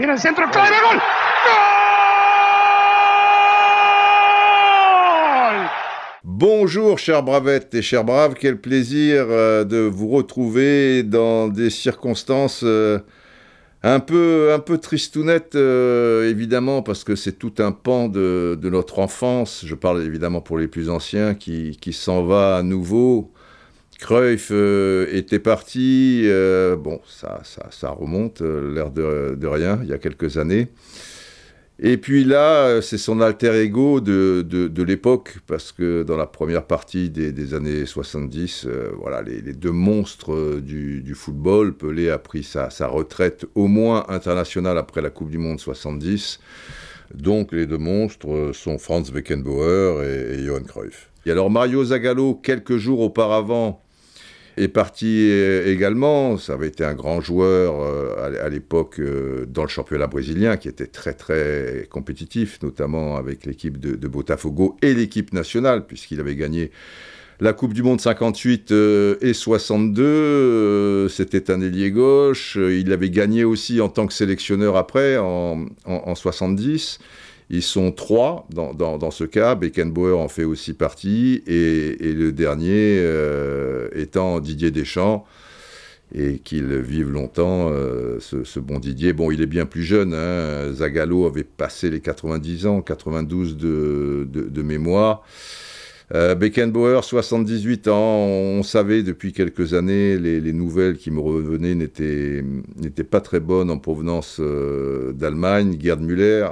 Gol. Bonjour chers bravettes et chers braves, quel plaisir euh, de vous retrouver dans des circonstances euh, un peu un peu tristounettes euh, évidemment parce que c'est tout un pan de, notre enfance, je parle évidemment pour les plus anciens qui s'en va à nouveau. Cruyff euh, était parti, euh, bon ça, ça, remonte, euh, l'air de, rien, il y a quelques années. Et puis là, c'est son alter ego de, l'époque, parce que dans la première partie des, années 70, euh, voilà, les, deux monstres du, football, Pelé a pris sa, retraite au moins internationale après la Coupe du Monde 70. Donc les deux monstres sont Franz Beckenbauer et, et Johan Cruyff. Et alors Mario Zagallo, quelques jours auparavant, est parti euh, également. Ça avait été un grand joueur euh, à, l'époque euh, dans le championnat brésilien qui était très très compétitif, notamment avec l'équipe de, Botafogo et l'équipe nationale, puisqu'il avait gagné la Coupe du Monde 58 euh, et 62. euh, C'était un ailier gauche. Il avait gagné aussi en tant que sélectionneur après, en 70. Ils sont trois dans, dans, ce cas. Beckenbauer en fait aussi partie. Et, le dernier euh, étant Didier Deschamps. Et qu'il vive longtemps, euh, ce, bon Didier. Bon, il est bien plus jeune. Hein. Zagallo avait passé les 90 ans, 92 de, de, de mémoire. Euh, Beckenbauer, 78 ans, on savait depuis quelques années, les, les nouvelles qui me revenaient n'étaient pas très bonnes en provenance d'Allemagne. Gerd Müller,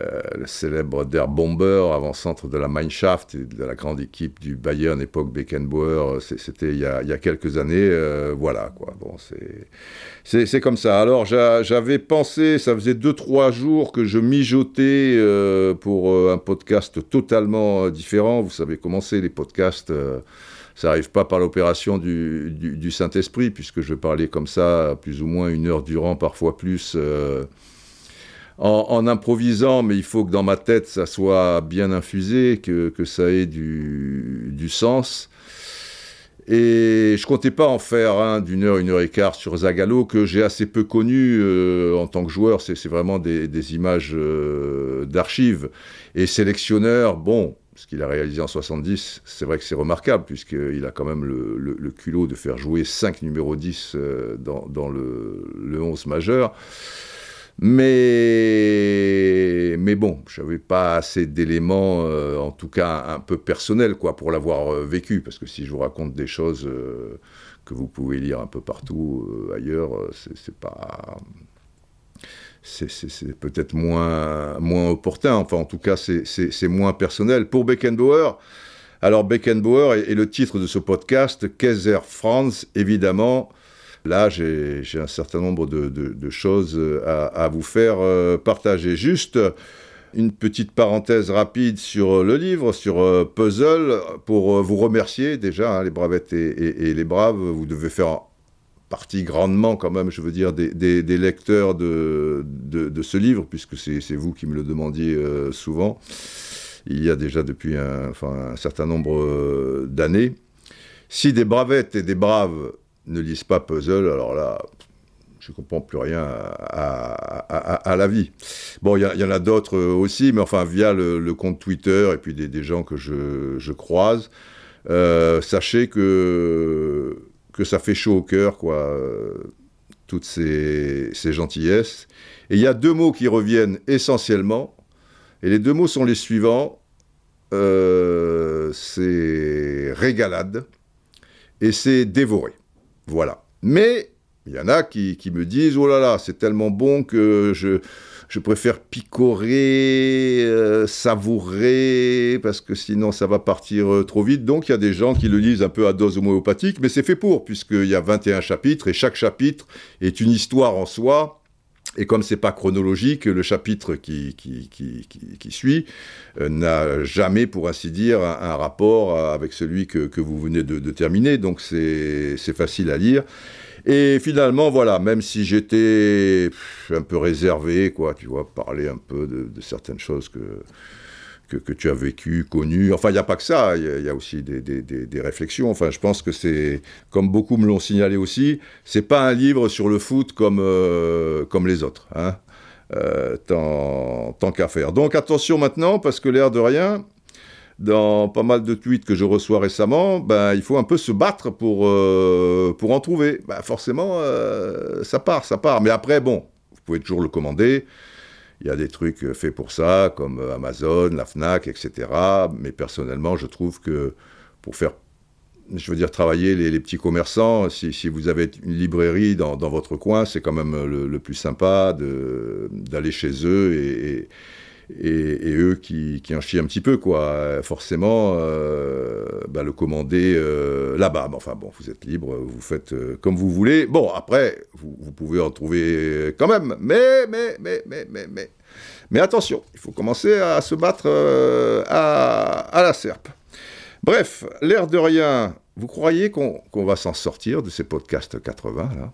le célèbre Der Bomber, avant-centre de la Mannschaft et de la grande équipe du Bayern, époque Beckenbauer, c'est- c'était il, y a- quelques années, euh, voilà quoi. Bon, c'est- comme ça. Alors j'a- j'avais pensé, ça faisait 2-3 jours que je mijotais euh, pour euh, un podcast totalement euh, différent. Vous savez comment c'est les podcasts euh, ça n'arrive pas par l'opération du, Saint-Esprit, puisque je parlais comme ça plus ou moins une heure durant, parfois plus, euh, en, improvisant, mais il faut que dans ma tête ça soit bien infusé, que, que ça ait du, du sens. Et je comptais pas en faire un d'une heure, une heure et quart sur Zagallo, que j'ai assez peu connu euh, en tant que joueur. C'est vraiment des, des images euh, d'archives. Et sélectionneur, bon, ce qu'il a réalisé en 70, c'est vrai que c'est remarquable, puisqu'il a quand même le culot de faire jouer 5 numéros 10 euh, dans, dans le, le 11 majeur. Mais, mais bon, je n'avais pas assez d'éléments, euh, en tout cas un peu personnels, quoi, pour l'avoir euh, vécu. Parce que si je vous raconte des choses euh, que vous pouvez lire un peu partout ailleurs, c'est pas. C'est peut-être moins, moins opportun. Enfin, en tout cas, c'est moins personnel. Pour Beckenbauer, alors Beckenbauer est, est le titre de ce podcast, Kaiser Franz, évidemment. Là, j'ai un certain nombre de, choses euh, à, vous faire euh, partager. Juste une petite parenthèse rapide sur le livre, sur euh, Puzzle, pour euh, vous remercier déjà, hein, les bravettes et, les braves. Vous devez faire partie grandement, quand même, je veux dire, des, lecteurs de, ce livre, puisque c'est vous qui me le demandiez euh, souvent. Il y a déjà depuis un, un certain nombre euh, d'années. Si des bravettes et des braves ne lisent pas Puzzle, alors là, je comprends plus rien à, la vie. Bon, il y, en a d'autres euh, aussi, mais enfin, via le, compte Twitter et puis des, gens que je, je croise, euh, sachez que, que ça fait chaud au cœur, quoi, euh, toutes ces, gentillesses. Et il y a deux mots qui reviennent essentiellement, et les deux mots sont les suivants. C'est régalade et c'est dévoré. Voilà. Mais il y en a qui, me disent oh là là, c'est tellement bon que je, je préfère picorer, euh, savourer, parce que sinon ça va partir euh, trop vite. Donc il y a des gens qui le lisent un peu à dose homéopathique, mais c'est fait pour, puisqu'il y a 21 chapitres et chaque chapitre est une histoire en soi. Et comme c'est pas chronologique, le chapitre qui, qui, qui, suit euh, n'a jamais, pour ainsi dire, un, rapport avec celui que, que vous venez de, terminer. Donc c'est facile à lire. Et finalement, voilà, même si j'étais un peu réservé, quoi, tu vois, parler un peu de certaines choses que, que, tu as vécu, connu. Enfin, il n'y a pas que ça, il y, a aussi des, réflexions. Enfin, je pense que c'est, comme beaucoup me l'ont signalé aussi, c'est pas un livre sur le foot comme, euh, comme les autres. Hein euh, tant, tant qu'à faire. Donc attention maintenant, parce que l'air de rien, dans pas mal de tweets que je reçois récemment, ben, il faut un peu se battre pour, euh, pour en trouver. Ben, forcément, ça part, ça part. Mais après, bon, vous pouvez toujours le commander. Il y a des trucs euh, faits pour ça, comme euh, Amazon, la FNAC, etc. Mais personnellement, je trouve que pour faire, je veux dire, travailler les, petits commerçants, si, vous avez une librairie dans, votre coin, c'est quand même le, plus sympa d'aller chez eux et, eux qui, en chient un petit peu, quoi. Forcément, euh, bah, le commander là-bas. enfin bon, vous êtes libre, vous faites comme vous voulez. Bon, après, vous, pouvez en trouver quand même. Mais, mais, mais, mais, mais, mais, mais attention, il faut commencer à se battre euh, à, la serpe. Bref, l'air de rien, vous croyez qu'on va s'en sortir de ces podcasts 80 là?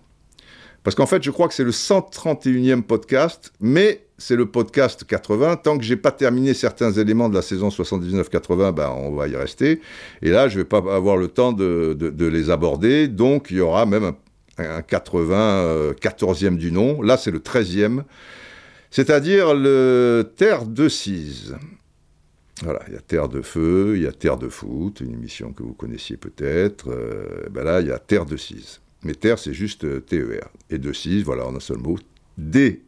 Parce qu'en fait, je crois que c'est le 131e podcast, mais c'est le podcast 80. Tant que j'ai pas terminé certains éléments de la saison 79-80, ben, on va y rester. Et là, je vais pas avoir le temps de, les aborder. Donc, il y aura même un, un 80, 14e du nom. Là, c'est le 13e c'est-à-dire le Terre de Cise. Voilà, il y a Terre de Feu, il y a Terre de Foot, une émission que vous connaissiez peut-être. Euh, ben là, il y a Terre de Cise. Mais Terre, c'est juste euh, TER. Et de Cise, voilà, en un seul mot, D-E-C-I-E-S.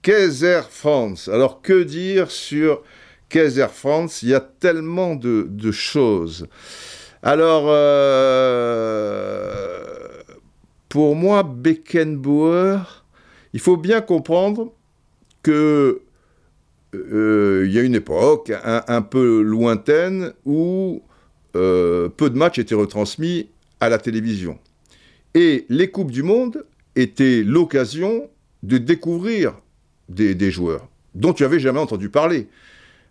Kaiser France. Alors, que dire sur Kaiser France Il y a tellement de, choses. Alors, euh, pour moi, Beckenbauer il faut bien comprendre que euh, il y a une époque un, peu lointaine où euh, peu de matchs étaient retransmis à la télévision. Et les Coupes du Monde étaient l'occasion de découvrir des, joueurs dont tu avais jamais entendu parler.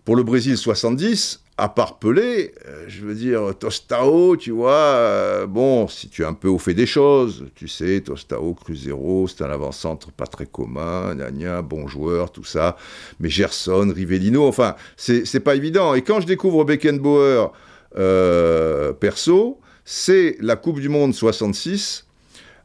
Pour le Brésil 70, à part Pelé, euh, je veux dire, Tostao, tu vois, euh, bon, si tu es un peu au fait des choses, tu sais, Tostao, Cruzeiro, c'est un avant-centre pas très commun, gna, bon joueur, tout ça, mais Gerson, Rivellino, enfin, c'est pas évident. Et quand je découvre Beckenbauer euh, perso, c'est la Coupe du Monde 66,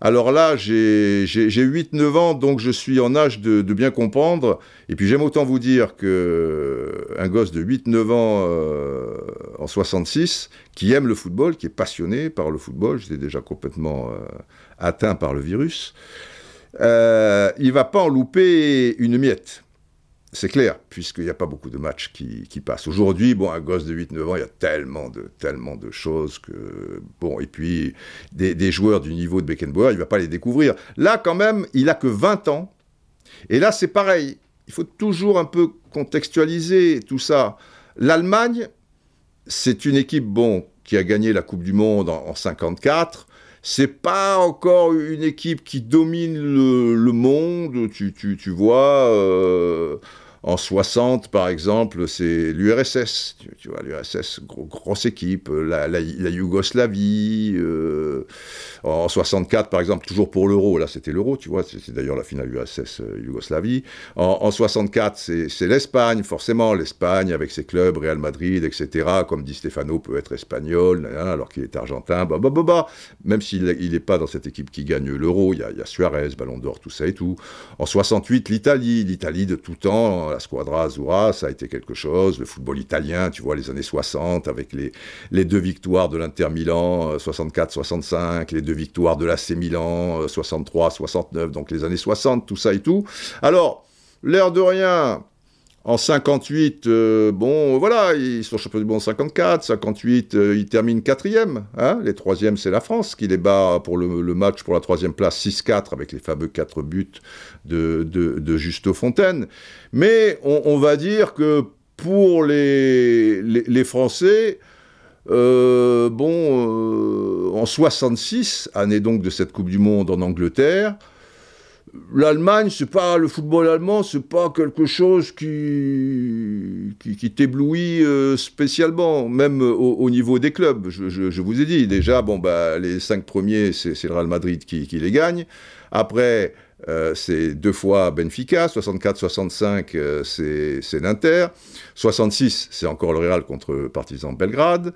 alors là, j'ai 8-9 ans, donc je suis en âge de, bien comprendre. Et puis j'aime autant vous dire qu'un euh, gosse de 8-9 ans euh, en 66, qui aime le football, qui est passionné par le football, j'étais déjà complètement euh, atteint par le virus, il il va pas en louper une miette. C'est clair, puisqu'il n'y a pas beaucoup de matchs qui, passent. Aujourd'hui, bon, un gosse de 8-9 ans, il y a tellement de, tellement de choses que... Bon, et puis, des, joueurs du niveau de Beckenbauer, il ne va pas les découvrir. Là, quand même, il a que 20 ans. Et là, c'est pareil. Il faut toujours un peu contextualiser tout ça. L'Allemagne, c'est une équipe, bon, qui a gagné la Coupe du Monde en, en 54 c'est pas encore une équipe qui domine le, monde. Tu, tu, vois, euh, en 60, par exemple, c'est l'URSS. Tu, vois, l'URSS, grosse équipe. La, la, Yougoslavie. Euh, en 64, par exemple, toujours pour l'euro. Là, c'était l'euro, tu vois. C'est d'ailleurs la finale URSS-Yougoslavie. Euh, en, en, 64, c'est l'Espagne, forcément. L'Espagne, avec ses clubs, Real Madrid, etc. Comme dit Stefano, peut être espagnol, alors qu'il est argentin. Bah, bah, bah, bah. Même s'il n'est pas dans cette équipe qui gagne l'euro, il y, y, a Suarez, Ballon d'Or, tout ça et tout. En 68, l'Italie. L'Italie de tout temps la Squadra Azzurra, ça a été quelque chose. Le football italien, tu vois, les années 60, avec les, les deux victoires de l'Inter Milan, 64-65, euh, les deux victoires de l'AC Milan, 63-69, euh, donc les années 60, tout ça et tout. Alors, l'air de rien, en 58, euh, bon, voilà, ils sont champions du monde en 54. 58, ils terminent quatrième. Hein les troisièmes, c'est la France qui les bat pour le, match pour la troisième place 6-4 avec les fameux quatre buts de, Justo Fontaine. Mais on, va dire que pour les, les, Français, euh, bon, euh, en 66, année donc de cette Coupe du Monde en Angleterre, l'Allemagne, c'est pas le football allemand, c'est pas quelque chose qui qui, t'éblouit euh, spécialement, même au, niveau des clubs. Je, vous ai dit déjà, bon bah les cinq premiers, c'est le Real Madrid qui, les gagne. Après, euh, c'est deux fois Benfica, 64-65, euh, c'est l'Inter, 66, c'est encore le Real contre Partizan Belgrade,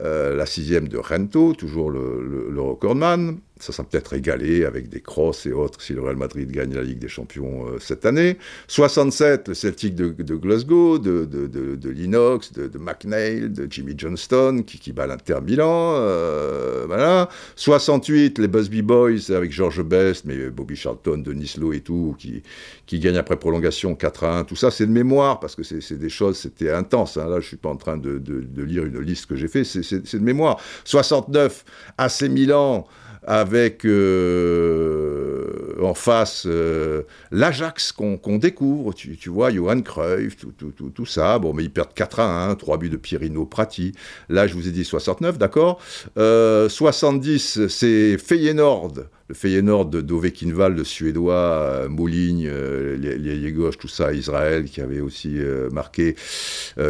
la sixième de Rento, toujours le recordman, ça sera peut-être égalé avec des crosses et autres si le Real Madrid gagne la Ligue des Champions euh, cette année. 67, le Celtic de, Glasgow, de, de, de Linox, de, McNeil, de Jimmy Johnston qui, qui bat l'Inter Milan. Euh, voilà. 68, les Busby Boys avec George Best, mais Bobby Charlton, Denis Lowe et tout, qui, qui gagnent après prolongation 4 à 1. Tout ça, c'est de mémoire parce que c'est des choses, c'était intense. Hein. Là, je suis pas en train de, lire une liste que j'ai fait, c'est de mémoire. 69, AC Milan avec euh, en face euh, l'Ajax qu'on découvre, tu, vois, Johan Cruyff, tout, tout, tout, ça. Bon, mais ils perdent 4 à 1, 3 buts de Pierino Prati. Là, je vous ai dit 69, d'accord? 70, euh, c'est Feyenoord, le Feyenoord de Dove le Suédois, Mouligne, les gauche, tout ça, Israël, qui avait aussi marqué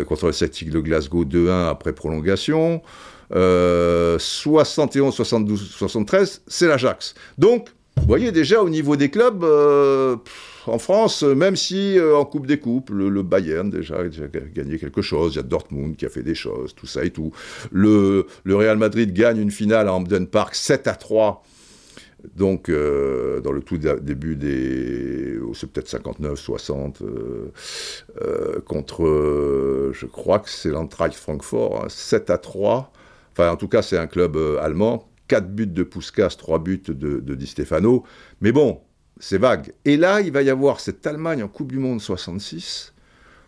contre le Celtic de Glasgow 2-1 après prolongation. 71, 72, 73, c'est l'Ajax. Donc, vous voyez déjà au niveau des clubs, euh, en France, même si euh, en Coupe des Coupes, le, Bayern déjà a gagné quelque chose, il y a Dortmund qui a fait des choses, tout ça et tout. Le, Real Madrid gagne une finale à Hampden Park 7 à 3 donc, euh, dans le tout début des. Oh, c'est peut-être 59, 60, euh, euh, contre. je crois que c'est l'Antracht Francfort, 7 hein, à 3. Enfin, en tout cas, c'est un club allemand. 4 buts de Puskas, 3 buts de, Di Stefano. Mais bon, c'est vague. Et là, il va y avoir cette Allemagne en Coupe du Monde 66.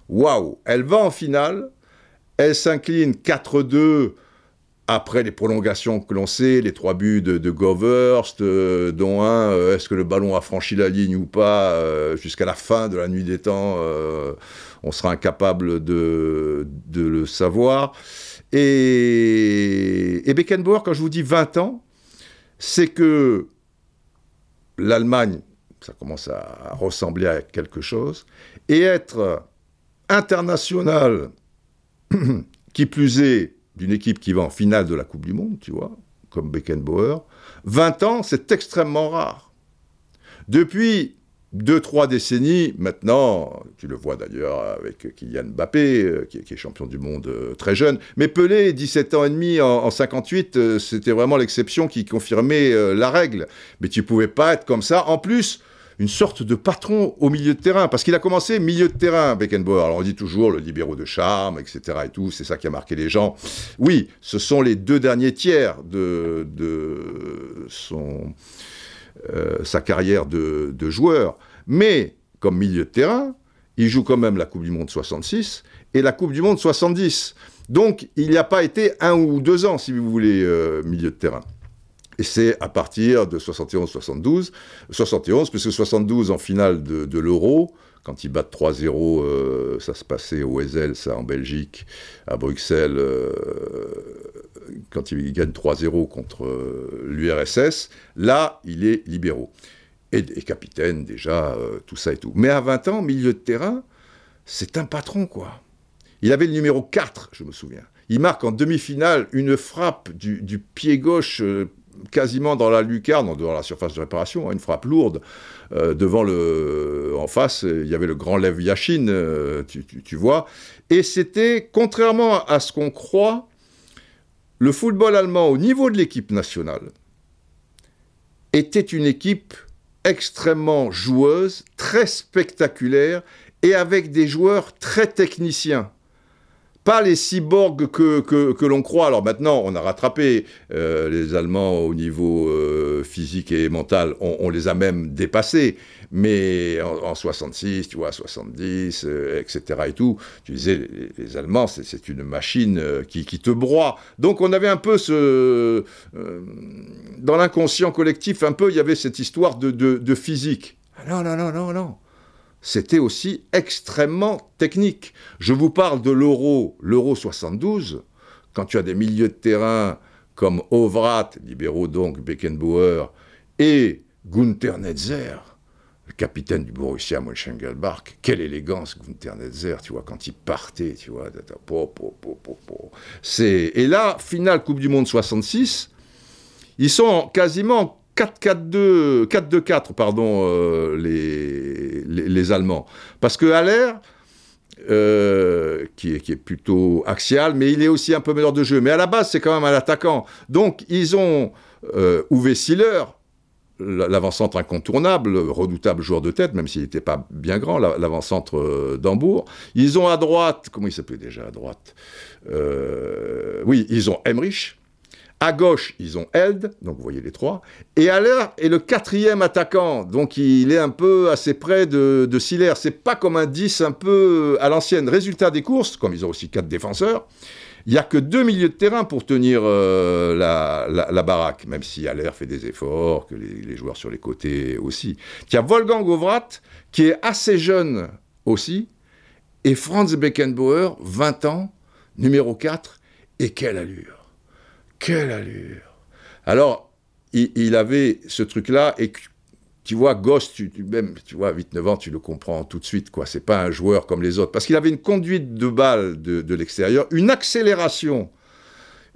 Waouh Elle va en finale. Elle s'incline 4-2 après les prolongations que l'on sait, les trois buts de, de euh, dont un, euh, est-ce que le ballon a franchi la ligne ou pas, euh, jusqu'à la fin de la nuit des temps, on sera incapable de, de le savoir. Et, et, Beckenbauer, quand je vous dis 20 ans, c'est que l'Allemagne, ça commence à ressembler à quelque chose, et être international, qui plus est, d'une équipe qui va en finale de la Coupe du Monde, tu vois, comme Beckenbauer, 20 ans, c'est extrêmement rare. Depuis deux, trois décennies, maintenant, tu le vois d'ailleurs avec Kylian Mbappé, euh, qui, est champion du monde euh, très jeune, mais Pelé, 17 ans et demi en, 58, euh, c'était vraiment l'exception qui confirmait la règle. Mais tu pouvais pas être comme ça. En plus, une sorte de patron au milieu de terrain, parce qu'il a commencé milieu de terrain, Beckenbauer. Alors on dit toujours le libéraux de charme, etc. et tout, c'est ça qui a marqué les gens. Oui, ce sont les deux derniers tiers de, son, euh, sa carrière de, joueur. Mais comme milieu de terrain, il joue quand même la Coupe du Monde 66 et la Coupe du Monde 70. Donc il n'y a pas été un ou deux ans, si vous voulez, euh, milieu de terrain. Et c'est à partir de 71-72, 71, puisque 72 en finale de, l'Euro, quand ils battent 3-0, euh, ça se passait au Wesel, ça en Belgique, à Bruxelles, euh, quand ils gagnent 3-0 contre euh, l'URSS, là, il est libéraux. Et, capitaine déjà, tout ça et tout. Mais à 20 ans, milieu de terrain, c'est un patron, quoi. Il avait le numéro 4, je me souviens. Il marque en demi-finale une frappe du, pied gauche quasiment dans la lucarne, dans la surface de réparation, hein, une frappe lourde. Euh, devant le, en face, il y avait le grand Lev Yashin, euh, tu, vois. Et c'était, contrairement à ce qu'on croit, le football allemand au niveau de l'équipe nationale était une équipe extrêmement joueuse, très spectaculaire et avec des joueurs très techniciens pas les cyborgs que, l'on croit. Alors maintenant, on a rattrapé euh, les Allemands au niveau euh, physique et mental, on, les a même dépassés. Mais en, 66, tu vois, 70, etc. et tout, tu disais, les, Allemands, c'est une machine euh, qui, te broie. Donc on avait un peu ce... dans l'inconscient collectif, un peu, il y avait cette histoire de, de, physique. Non, non, non, non, non c'était aussi extrêmement technique. Je vous parle de l'euro, l'euro 72, quand tu as des milieux de terrain comme Ovrat, libéraux donc, Beckenbauer, et Gunther Netzer, capitaine du Borussia Mönchengladbach, quelle élégance Gunther Netzer, tu vois, quand il partait, tu vois, c'est et là, finale Coupe du Monde 66, ils sont quasiment 4-4-2, 4-2-4, pardon, euh, les, les, Allemands. Parce que Haller, euh, qui, est, qui, est, plutôt axial, mais il est aussi un peu meilleur de jeu. Mais à la base, c'est quand même un attaquant. Donc, ils ont euh, Uwe Siller, l'avant-centre incontournable, redoutable joueur de tête, même s'il n'était pas bien grand, l'avant-centre euh, d'Hambourg. Ils ont à droite, comment il s'appelait déjà à droite Oui, ils ont Emmerich, à gauche, ils ont Eld, donc vous voyez les trois. Et Haller est le quatrième attaquant, donc il est un peu assez près de, de Siller. C'est pas comme un 10 un peu à l'ancienne. Résultat des courses, comme ils ont aussi quatre défenseurs, il n'y a que deux milieux de terrain pour tenir euh, la, baraque, même si Haller fait des efforts, que les, joueurs sur les côtés aussi. Il y a Wolfgang Govrat, qui est assez jeune aussi, et Franz Beckenbauer, 20 ans, numéro 4, et quelle allure quelle allure Alors, il, avait ce truc-là, et tu vois, Ghost, tu, même, tu vois, 8-9 ans, tu le comprends tout de suite, quoi. C'est pas un joueur comme les autres. Parce qu'il avait une conduite de balle de, l'extérieur, une accélération.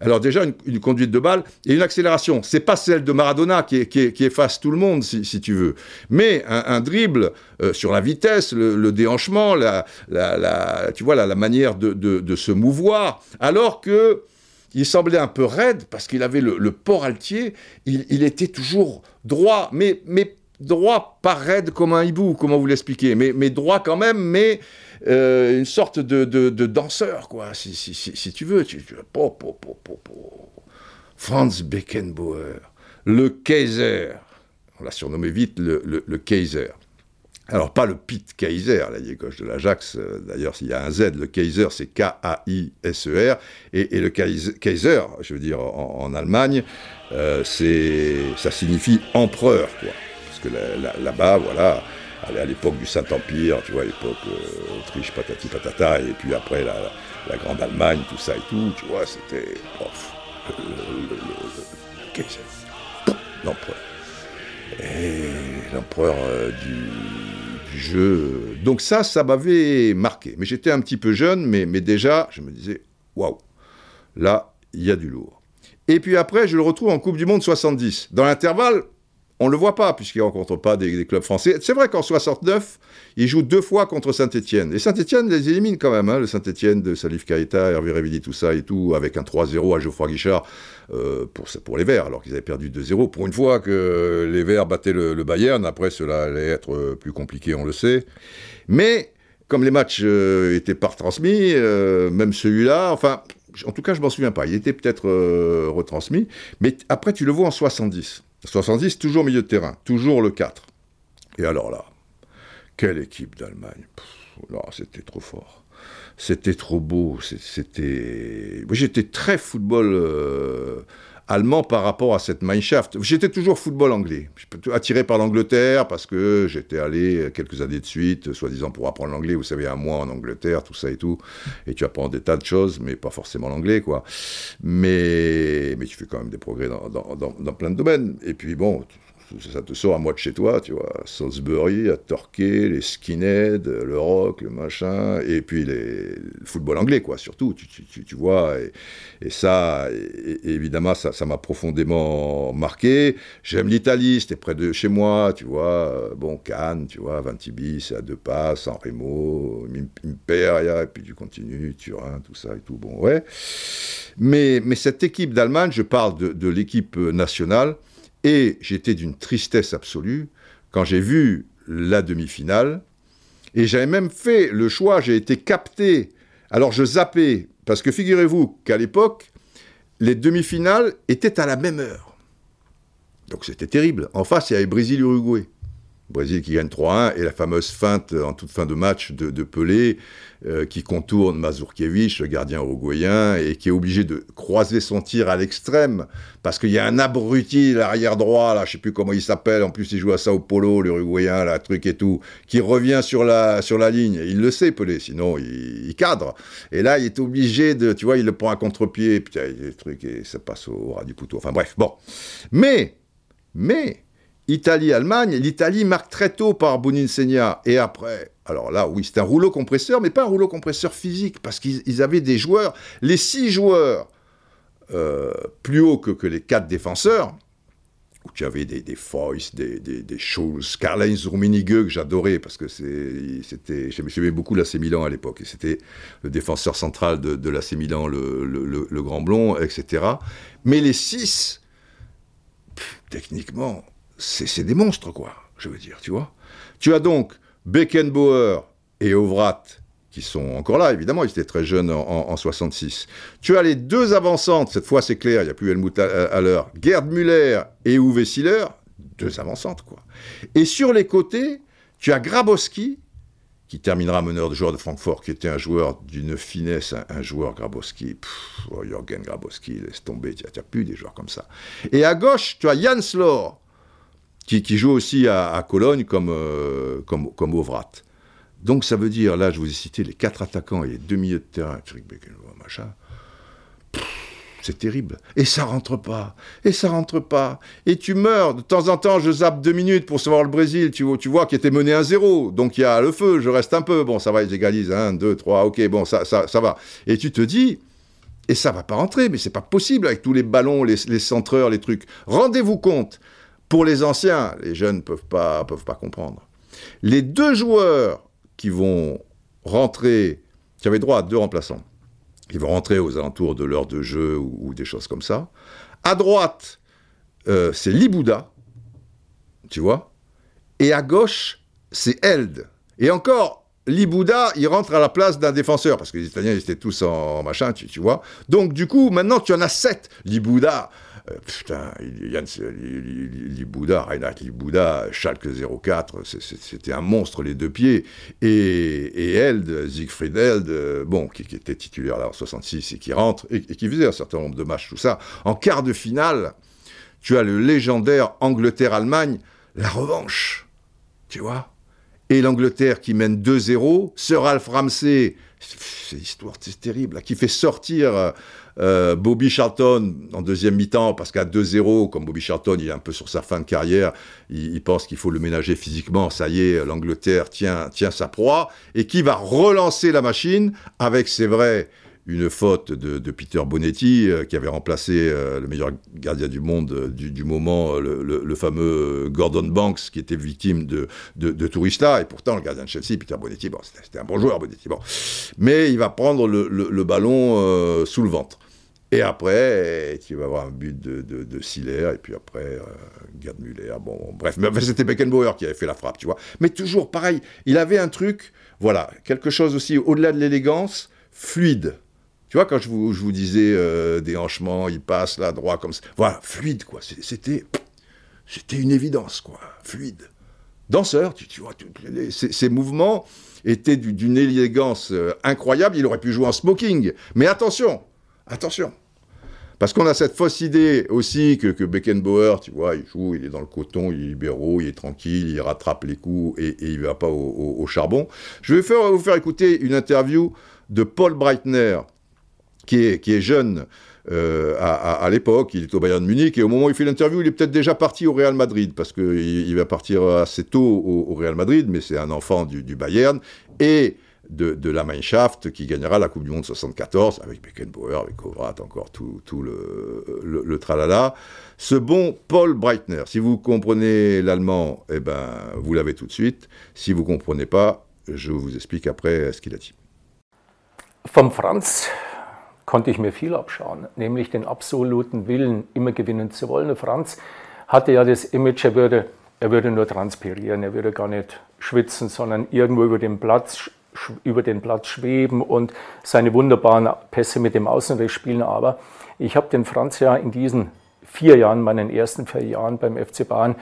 Alors déjà, une, conduite de balle et une accélération. C'est pas celle de Maradona qui, qui, efface tout le monde, si, tu veux. Mais un, dribble euh, sur la vitesse, le, déhanchement, la, la, tu vois, la, manière de, de, se mouvoir. Alors que il semblait un peu raide parce qu'il avait le, port altier, il, était toujours droit, mais, mais droit, pas raide comme un hibou, comment vous l'expliquez, mais, mais droit quand même, mais euh, une sorte de, de, danseur, quoi, si, si, si, tu veux. Tu, Franz Beckenbauer, le Kaiser, on l'a surnommé vite le, le Kaiser. Alors, pas le Pete Kaiser, l'allié gauche de l'Ajax, euh, d'ailleurs, s'il y a un Z, le Kaiser, c'est K-A-I-S-E-R, et, le Kaiser, je veux dire, en, Allemagne, euh, ça signifie empereur, quoi. Là-bas, voilà, à l'époque du Saint-Empire, tu vois, à l'époque euh, Autriche, patati patata, et puis après la, Grande Allemagne, tout ça et tout, tu vois, c'était, Kaiser, l'empereur. Et l'empereur du jeu. Donc ça, ça m'avait marqué. Mais j'étais un petit peu jeune, mais, mais déjà, je me disais, waouh, là, il y a du lourd. Et puis après, je le retrouve en Coupe du Monde 70. Dans l'intervalle, on ne le voit pas, puisqu'il ne rencontre pas des, clubs français. C'est vrai qu'en 69, il joue deux fois contre Saint-Etienne. Et Saint-Etienne les élimine quand même, hein, le Saint-Etienne de Salif Keita, Hervé Révili, tout ça et tout, avec un 3-0 à Geoffroy Guichard euh, pour, pour les Verts, alors qu'ils avaient perdu 2-0. Pour une fois que les Verts battaient le, Bayern, après cela allait être euh, plus compliqué, on le sait. Mais comme les matchs euh, étaient pas retransmis, même celui-là, enfin, en tout cas, je m'en souviens pas. Il était peut-être retransmis. Mais après, tu le vois en 70. 70, toujours milieu de terrain, toujours le 4. Et alors là, quelle équipe d'Allemagne C'était trop fort. C'était trop beau. C'était. J'étais très football. Euh, allemand par rapport à cette Mineshaft. J'étais toujours football anglais. Attiré par l'Angleterre parce que j'étais allé quelques années de suite, soi-disant pour apprendre l'anglais. Vous savez, un mois en Angleterre, tout ça et tout. Et tu apprends des tas de choses, mais pas forcément l'anglais, quoi. Mais, mais tu fais quand même des progrès dans, dans, dans plein de domaines. Et puis bon, ça te sort à moi de chez toi, tu vois, Salisbury, à Torquay, les skinheads, le rock, le machin, et puis les, le football anglais, quoi, surtout, tu, vois, et, ça, évidemment, ça, m'a profondément marqué. J'aime l'Italie, c'était près de chez moi, tu vois, bon, Cannes, tu vois, Ventibis, c'est à deux pas, San Remo, Imperia, et puis tu continues, Turin, tout ça et tout, bon, ouais. Mais, cette équipe d'Allemagne, je parle de l'équipe nationale, et j'étais d'une tristesse absolue quand j'ai vu la demi-finale. Et j'avais même fait le choix, j'ai été capté. Alors je zappais, parce que figurez-vous qu'à l'époque, les demi-finales étaient à la même heure. Donc c'était terrible. En face, il y avait Brésil-Uruguay. Brésil qui gagne 3-1 et la fameuse feinte en toute fin de match de, Pelé euh, qui contourne Mazurkiewicz, le gardien uruguayen, et qui est obligé de croiser son tir à l'extrême parce qu'il y a un abruti, l'arrière droit, là, je sais plus comment il s'appelle, en plus il joue à Sao Paulo, l'uruguayen, là, truc et tout, qui revient sur la, sur la ligne. il le sait, Pelé, sinon il, cadre. Et là, il est obligé de, tu vois, il le prend à contre-pied, a des trucs et ça passe au ras du couteau. Enfin bref, bon. Mais, mais, Italie-Allemagne, l'Italie marque très tôt par Boninsegna. Et après, alors là, oui, c'est un rouleau compresseur, mais pas un rouleau compresseur physique, parce qu'ils avaient des joueurs, les six joueurs euh, plus hauts que, les quatre défenseurs, où tu avais des, des Foyce, des, des, choses, Karl-Heinz que j'adorais, parce que c'était, j'aimais beaucoup l'AC Milan à l'époque, et c'était le défenseur central de, de l'AC Milan, le, grand blond, etc. Mais les six, techniquement, c'est des monstres, quoi, je veux dire, tu vois. Tu as donc Beckenbauer et Ovrat, qui sont encore là, évidemment, ils étaient très jeunes en, 66. Tu as les deux avancantes, cette fois c'est clair, il n'y a plus Helmut Haller, Gerd Müller et Uwe Siller, deux avancantes, quoi. Et sur les côtés, tu as Grabowski, qui terminera meneur de joueur de Francfort, qui était un joueur d'une finesse, un, joueur Grabowski. Pff, oh, Grabowski, laisse tomber, tu n'as plus des joueurs comme ça. Et à gauche, tu as Jan qui, joue aussi à, Cologne comme, euh, comme, comme Ovrat. Donc ça veut dire, là je vous ai cité les quatre attaquants et les deux milieux de terrain. C'est terrible. Et ça rentre pas. Et ça rentre pas. Et tu meurs. De temps en temps, je zappe deux minutes pour savoir le Brésil, tu vois, tu qui était mené à zéro. Donc il y a le feu, je reste un peu. Bon, ça va, ils égalisent. Un, deux, trois, ok, bon, ça, ça, ça va. Et tu te dis, et ça va pas rentrer, mais c'est pas possible avec tous les ballons, les centreurs, les trucs. Rendez-vous compte, pour les anciens, les jeunes pas, peuvent pas comprendre. Les deux joueurs qui vont rentrer, qui avaient droit à deux remplaçants, qui vont rentrer aux alentours de l'heure de jeu ou, des choses comme ça. À droite, euh, c'est Libouda, tu vois, et à gauche, c'est Eld. Et encore, Libouda, il rentre à la place d'un défenseur, parce que les Italiens, ils étaient tous en machin, tu, tu vois. Donc, du coup, maintenant, tu en as sept. Libouda, euh, putain, Yann Libouda, Reinhard Libouda, Schalke 04, c'était un monstre les deux pieds. Et, et Held, Siegfried Held, euh, bon, qui, était titulaire là en 66 et qui rentre, et, qui faisait un certain nombre de matchs, tout ça. En quart de finale, tu as le légendaire Angleterre-Allemagne, la revanche, tu vois et l'Angleterre qui mène 2-0, Sir Ralph Ramsey, c'est histoire, c'est terrible, qui fait sortir euh, Bobby Charlton en deuxième mi-temps, parce qu'à 2-0, comme Bobby Charlton, il est un peu sur sa fin de carrière, il, pense qu'il faut le ménager physiquement, ça y est, l'Angleterre tient, tient sa proie, et qui va relancer la machine avec, c'est vrai, une faute de, Peter Bonetti, euh, qui avait remplacé euh, le meilleur gardien du monde du, moment, le, fameux Gordon Banks, qui était victime de, Tourista. Et pourtant, le gardien de Chelsea, Peter Bonetti, bon, c'était un bon joueur, Bonetti. Bon. Mais il va prendre le, ballon sous le ventre. Et après, tu vas avoir un but de, de, de et puis après, euh, Gerd Müller. Bon, bref, c'était Beckenbauer qui avait fait la frappe, tu vois. Mais toujours pareil, il avait un truc, voilà, quelque chose aussi, au-delà de l'élégance, fluide. Tu vois, quand je vous, je vous disais euh, des hanchements, il passe là, droit, comme ça. Voilà, fluide, quoi. C'était, c'était une évidence, quoi. Fluide. Danseur, tu, tu vois, ces, mouvements étaient d'une élégance euh, incroyable. Il aurait pu jouer en smoking. Mais attention, attention. Parce qu'on a cette fausse idée aussi que, Beckenbauer, tu vois, il joue, il est dans le coton, il est libéraux, il est tranquille, il rattrape les coups et, il ne va pas au, charbon. Je vais vous faire écouter une interview de Paul Breitner, qui est, jeune euh, à, l'époque, il est au Bayern Munich, et au moment où il fait l'interview, il est peut-être déjà parti au Real Madrid, parce qu'il il va partir assez tôt au, Real Madrid, mais c'est un enfant du, du Bayern. Et de, la Mannschaft qui gagnera la Coupe du Monde 74 avec Beckenbauer, avec Kovrat, encore tout, le, le, tralala. Ce bon Paul Breitner, si vous comprenez l'allemand, eh ben, vous l'avez tout de suite. Si vous ne comprenez pas, je vous explique après ce qu'il a dit. Vom Franz konnte ich mir viel abschauen, nämlich den absoluten Willen, immer gewinnen zu wollen. Franz hatte ja das Image, er würde, er würde nur transpirieren, er würde gar nicht schwitzen, sondern irgendwo über den Platz über den Platz schweben und seine wunderbaren Pässe mit dem Außenriss spielen. Aber ich habe den Franz ja in diesen vier Jahren, meinen ersten vier Jahren beim FC Bayern,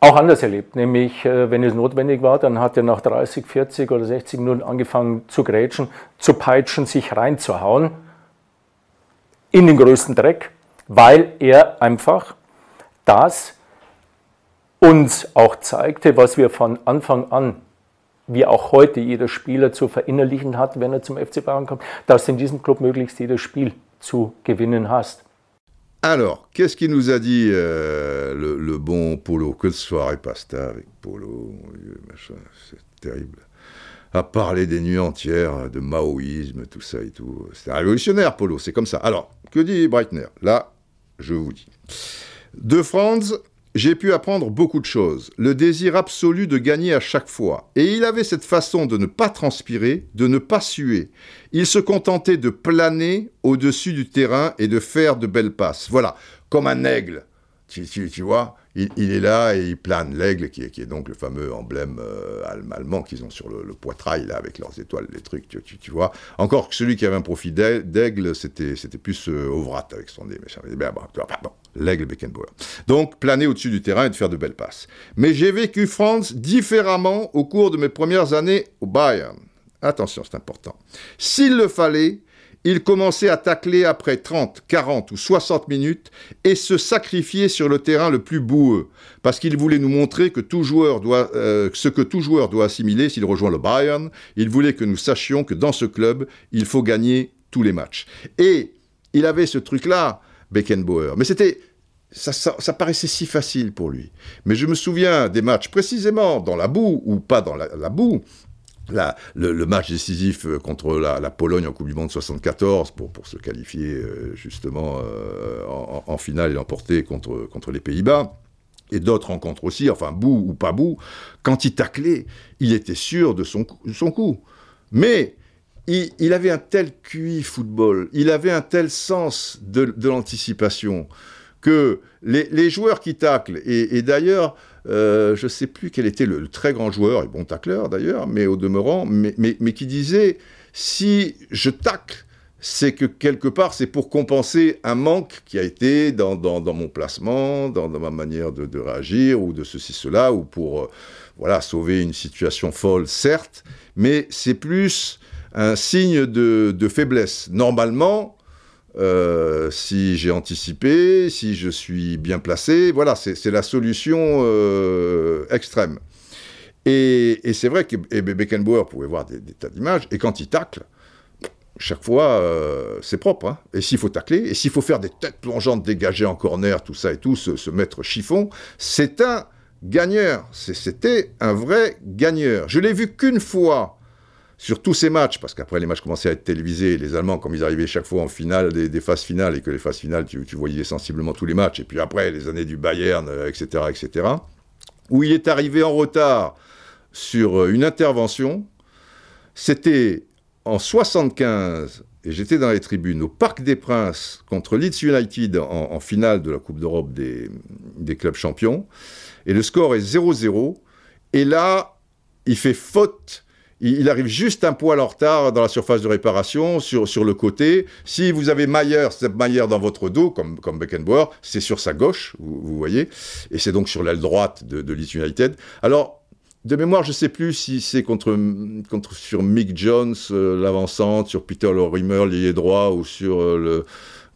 auch anders erlebt. Nämlich, äh, wenn es notwendig war, dann hat er nach 30, 40 oder 60 Minuten angefangen zu grätschen, zu peitschen, sich reinzuhauen in den größten Dreck, weil er einfach das uns auch zeigte, was wir von Anfang an wie auch heute jeder Spieler zu verinnerlichen hat, wenn er zum FC Bayern kommt, dass du in diesem Club möglichst jedes Spiel zu gewinnen hast. Alors, qu'est-ce qu'il nous a dit euh, le, le, bon Polo Que de soirée pasta avec Polo, c'est terrible. À parler des nuits entières, de maoïsme, tout ça et tout. C'est un révolutionnaire, Polo, c'est comme ça. Alors, que dit Breitner Là, je vous dis. De Franz, j'ai pu apprendre beaucoup de choses. Le désir absolu de gagner à chaque fois. Et il avait cette façon de ne pas transpirer, de ne pas suer. Il se contentait de planer au-dessus du terrain et de faire de belles passes. Voilà, comme un aigle. Tu, vois il, est là et il plane l'aigle, qui, est, donc le fameux emblème euh, allemand qu'ils ont sur le, poitrail, là, avec leurs étoiles, les trucs, tu, vois. Encore que celui qui avait un profil d'aigle, c'était, plus euh, Ovrat avec son nez. Ben, l'aigle Beckenbauer. Donc, planer au-dessus du terrain et de faire de belles passes. Mais j'ai vécu France différemment au cours de mes premières années au Bayern. Attention, c'est important. S'il le fallait, il commençait à tacler après 30, 40 ou 60 minutes et se sacrifier sur le terrain le plus boueux, parce qu'il voulait nous montrer que tout joueur doit, euh, ce que tout joueur doit assimiler s'il rejoint le Bayern. Il voulait que nous sachions que dans ce club, il faut gagner tous les matchs. Et il avait ce truc-là, Beckenbauer. Mais c'était ça, paraissait si facile pour lui. Mais je me souviens des matchs précisément dans la boue ou pas dans la boue, le, match décisif euh, contre la, Pologne en Coupe du Monde 74 pour, pour se qualifier euh, justement euh, en, finale et l'emporter contre, contre les Pays-Bas. Et d'autres rencontres aussi, enfin bout ou pas bout, quand il taclait, il était sûr de son, son coup. Mais il, avait un tel QI football, il avait un tel sens de, l'anticipation que les, joueurs qui taclent, et d'ailleurs, euh, je ne sais plus quel était le, très grand joueur, et bon tacleur d'ailleurs, mais au demeurant, mais, qui disait, si je tacle, c'est que quelque part, c'est pour compenser un manque qui a été dans, mon placement, dans, ma manière de, réagir, ou de ceci, cela, ou pour euh, voilà, sauver une situation folle, certes, mais c'est plus un signe de faiblesse. Normalement, euh, si j'ai anticipé, si je suis bien placé, voilà, c'est la solution euh, extrême. Et, c'est vrai que Beckenbauer pouvait voir des, tas d'images, et quand il tacle, chaque fois, euh, c'est propre. Hein. Et s'il faut tacler, et s'il faut faire des têtes plongeantes dégagées en corner, tout ça et tout, se, se mettre chiffon, c'est un gagneur. C'était un vrai gagneur. Je l'ai vu qu'une fois sur tous ces matchs, parce qu'après les matchs commençaient à être télévisés, les Allemands, comme ils arrivaient chaque fois en finale, des, phases finales, et que les phases finales, tu, voyais sensiblement tous les matchs, et puis après, les années du Bayern, etc., euh, etc., où il est arrivé en retard sur euh, une intervention, c'était en 75, et j'étais dans les tribunes, au Parc des Princes, contre Leeds United, en, finale de la Coupe d'Europe des, des clubs champions, et le score est 0-0, et là, il fait faute il, arrive juste un poil en retard dans la surface de réparation, sur, sur le côté. Si vous avez Mayer, Mayer dans votre dos, comme, comme Beckenbauer, c'est sur sa gauche, vous, voyez, et c'est donc sur l'aile droite de, de Leeds United. Alors, de mémoire, je ne sais plus si c'est contre, contre, sur Mick Jones, euh, l'avancante, sur Peter Lorimer, l'ailier droit, ou sur euh, le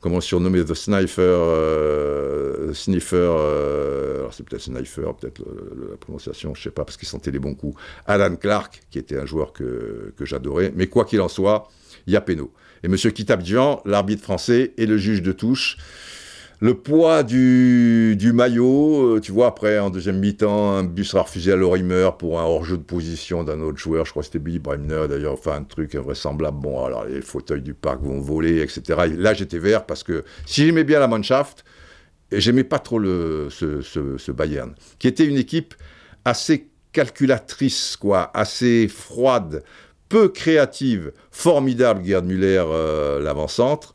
comment surnommer The Sniper, euh, Sniffer, euh, alors c'est peut-être Sniper, peut-être la prononciation, je sais pas, parce qu'il sentait les bons coups. Alan Clark, qui était un joueur que, que j'adorais, mais quoi qu'il en soit, il y a Pénaud. Et M. Kitabdjian, l'arbitre français et le juge de touche, le poids du, maillot, euh, tu vois, après, en deuxième mi-temps, un bus sera refusé à Lorimer pour un hors-jeu de position d'un autre joueur, je crois que c'était Billy Bremner d'ailleurs, enfin un truc invraisemblable, bon, alors les fauteuils du parc vont voler, etc. là, j'étais vert parce que si j'aimais bien la Mannschaft, et j'aimais pas trop ce, Bayern, qui était une équipe assez calculatrice, quoi, assez froide, peu créative, formidable, Gerd Müller, euh, l'avant-centre,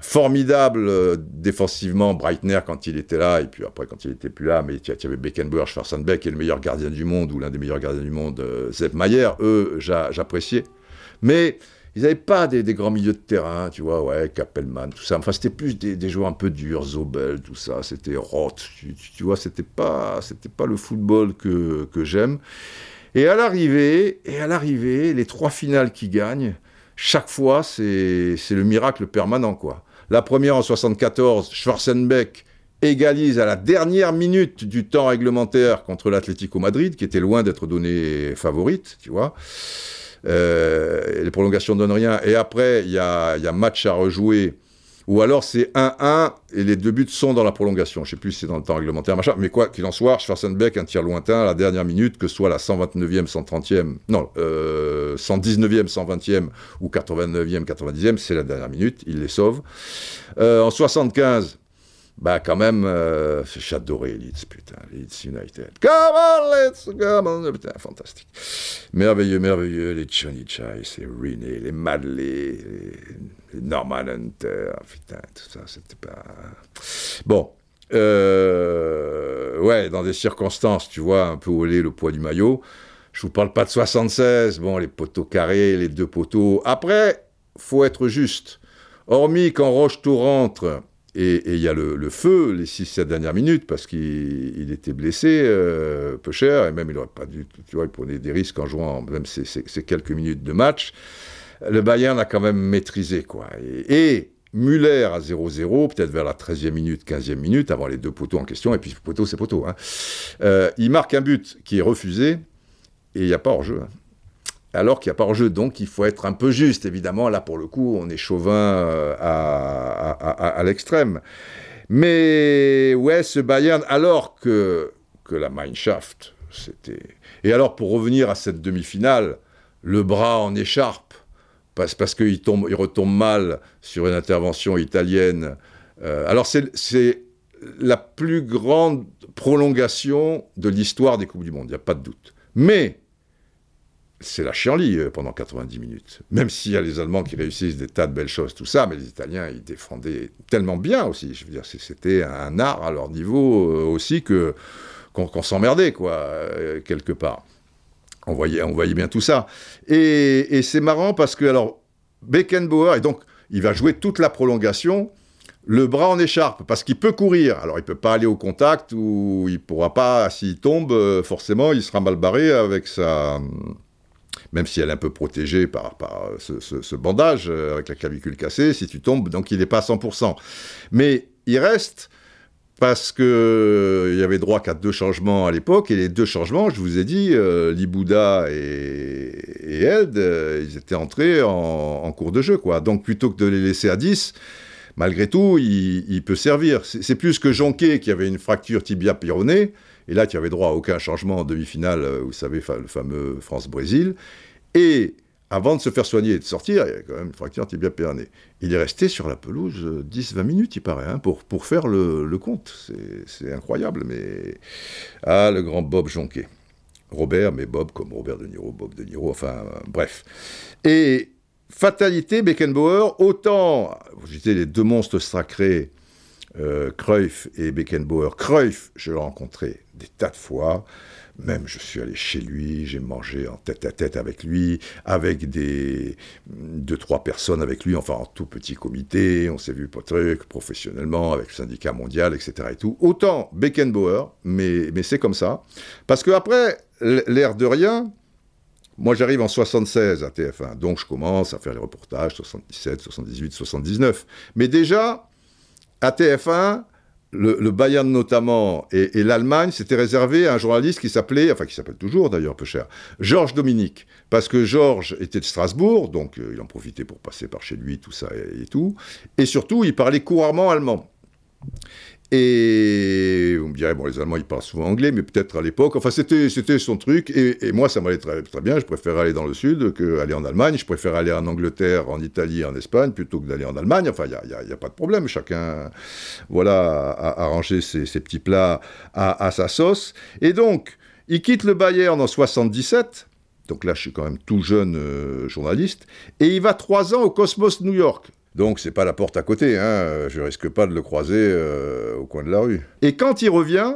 formidable euh, défensivement, Breitner quand il était là, et puis après quand il était plus là, mais tu avais Beckenbauer, Schwarzenbeck, et le meilleur gardien du monde, ou l'un des meilleurs gardiens du monde, euh, Sepp Mayer, eux, j'appréciais. Mais ils n'avaient pas des, grands milieux de terrain, tu vois, ouais, Kappelmann, tout ça. Enfin, c'était plus des, joueurs un peu durs, Zobel, tout ça. C'était Roth, tu, vois, c'était pas, pas le football que, que j'aime. Et à l'arrivée, et à l'arrivée, les trois finales qui gagnent, chaque fois, c'est le miracle permanent, quoi. La première en 74, Schwarzenbeck égalise à la dernière minute du temps réglementaire contre l'Atlético Madrid, qui était loin d'être donné favorite, tu vois. Euh, les prolongations donnent rien. Et après, il y a match à rejouer ou alors c'est 1-1 et les deux buts sont dans la prolongation. Je ne sais plus si c'est dans le temps réglementaire, machin. Mais quoi qu'il en soit, Schwarzenbeck, un tir lointain à la dernière minute, que ce soit la 129e, 130e, non, 119e, euh, 120e ou 89e, 90e, c'est la dernière minute, il les sauve. Euh, en 75, bah quand même, euh, j'adorais Leeds, putain, Leeds United. Come on, let's come on, putain, fantastique. Merveilleux, merveilleux, les Johnny Chase, les René, les Madley, les, Norman Hunter, putain, tout ça, c'était pas... Bon, euh, ouais, dans des circonstances, tu vois, un peu où le poids du maillot, je vous parle pas de 76, bon, les poteaux carrés, les deux poteaux. Après, faut être juste. Hormis quand Roche-Tour rentre et il y a le, feu, les 6-7 dernières minutes, parce qu'il était blessé, euh, peu cher, et même il n'aurait pas dû, tu vois, il prenait des risques en jouant même ces, quelques minutes de match. Le Bayern a quand même maîtrisé, quoi. Et, Muller à 0-0, peut-être vers la 13e minute, 15e minute, avant les deux poteaux en question, et puis poteau, c'est poteau. Hein. Euh, il marque un but qui est refusé, et il n'y a pas hors-jeu. Hein alors qu'il n'y a pas en jeu. Donc il faut être un peu juste, évidemment. Là, pour le coup, on est chauvin euh, à, l'extrême. Mais ouais, ce Bayern, alors que, que la Mindschaft, c'était... Et alors, pour revenir à cette demi-finale, le bras en écharpe, parce, parce qu'il tombe, il retombe mal sur une intervention italienne. Euh, alors, c'est la plus grande prolongation de l'histoire des Coupes du Monde, il n'y a pas de doute. Mais c'est la chienlit euh, pendant 90 minutes. Même s'il y a les Allemands qui réussissent des tas de belles choses, tout ça, mais les Italiens, ils défendaient tellement bien aussi. Je veux dire, c'était un art à leur niveau euh, aussi que qu'on s'emmerdait, quoi, euh, quelque part. On voyait, on voyait bien tout ça. Et, c'est marrant parce que, alors, Beckenbauer, et donc, il va jouer toute la prolongation, le bras en écharpe, parce qu'il peut courir. Alors, il peut pas aller au contact, ou il pourra pas, s'il tombe, forcément, il sera mal barré avec sa même si elle est un peu protégée par, ce, bandage euh, avec la clavicule cassée, si tu tombes, donc il n'est pas à 100%. Mais il reste parce qu'il euh, y avait droit qu'à deux changements à l'époque, et les deux changements, je vous ai dit, euh, Libouda et, et Eld, ils étaient entrés en, cours de jeu, quoi. Donc plutôt que de les laisser à 10, malgré tout, il, peut servir. C'est plus que Jonquet, qui avait une fracture tibia pyronée, et là, tu avais droit à aucun changement en demi-finale, euh, vous savez, le fameux France-Brésil. Et avant de se faire soigner et de sortir, il y a quand même une fracture tibia. Il est resté sur la pelouse 10-20 euh, minutes, il paraît, hein, pour, pour faire le, compte. C'est incroyable, mais... Ah, le grand Bob Jonquet. Robert, mais Bob comme Robert De Niro, Bob De Niro, enfin, euh, bref. Et fatalité, Beckenbauer, autant, j'étais les deux monstres sacrés euh, Cruyff et Beckenbauer. Cruyff, je l'ai rencontré des tas de fois. Même je suis allé chez lui, j'ai mangé en tête à tête avec lui, avec des deux trois personnes avec lui, enfin en tout petit comité. On s'est vu pour truc professionnellement avec le syndicat mondial, etc. Et tout. Autant Beckenbauer, mais mais c'est comme ça. Parce que après l'air de rien, moi, j'arrive en 76 à TF1, donc je commence à faire les reportages 77, 78, 79. Mais déjà, à TF1, le, Bayern notamment et, l'Allemagne, c'était réservé à un journaliste qui s'appelait, enfin qui s'appelle toujours d'ailleurs peu cher, Georges Dominique. Parce que Georges était de Strasbourg, donc euh, il en profitait pour passer par chez lui, tout ça et tout. Et surtout, il parlait couramment allemand. Et vous me direz, bon, les Allemands, ils parlent souvent anglais, mais peut-être à l'époque, enfin, c'était, c'était son truc. Et, moi, ça m'allait très, très bien. Je préférais aller dans le sud qu'aller en Allemagne. Je préfère aller en Angleterre, en Italie, en Espagne, plutôt que d'aller en Allemagne. Enfin, il n'y a, a, pas de problème. Chacun, voilà, a arrangé ses, petits plats à, sa sauce. Et donc, il quitte le Bayern en 77. Donc là, je suis quand même tout jeune euh, journaliste. Et il va trois ans au Cosmos New York. Donc c'est pas la porte à côté, hein. je risque pas de le croiser euh, au coin de la rue. Et quand il revient,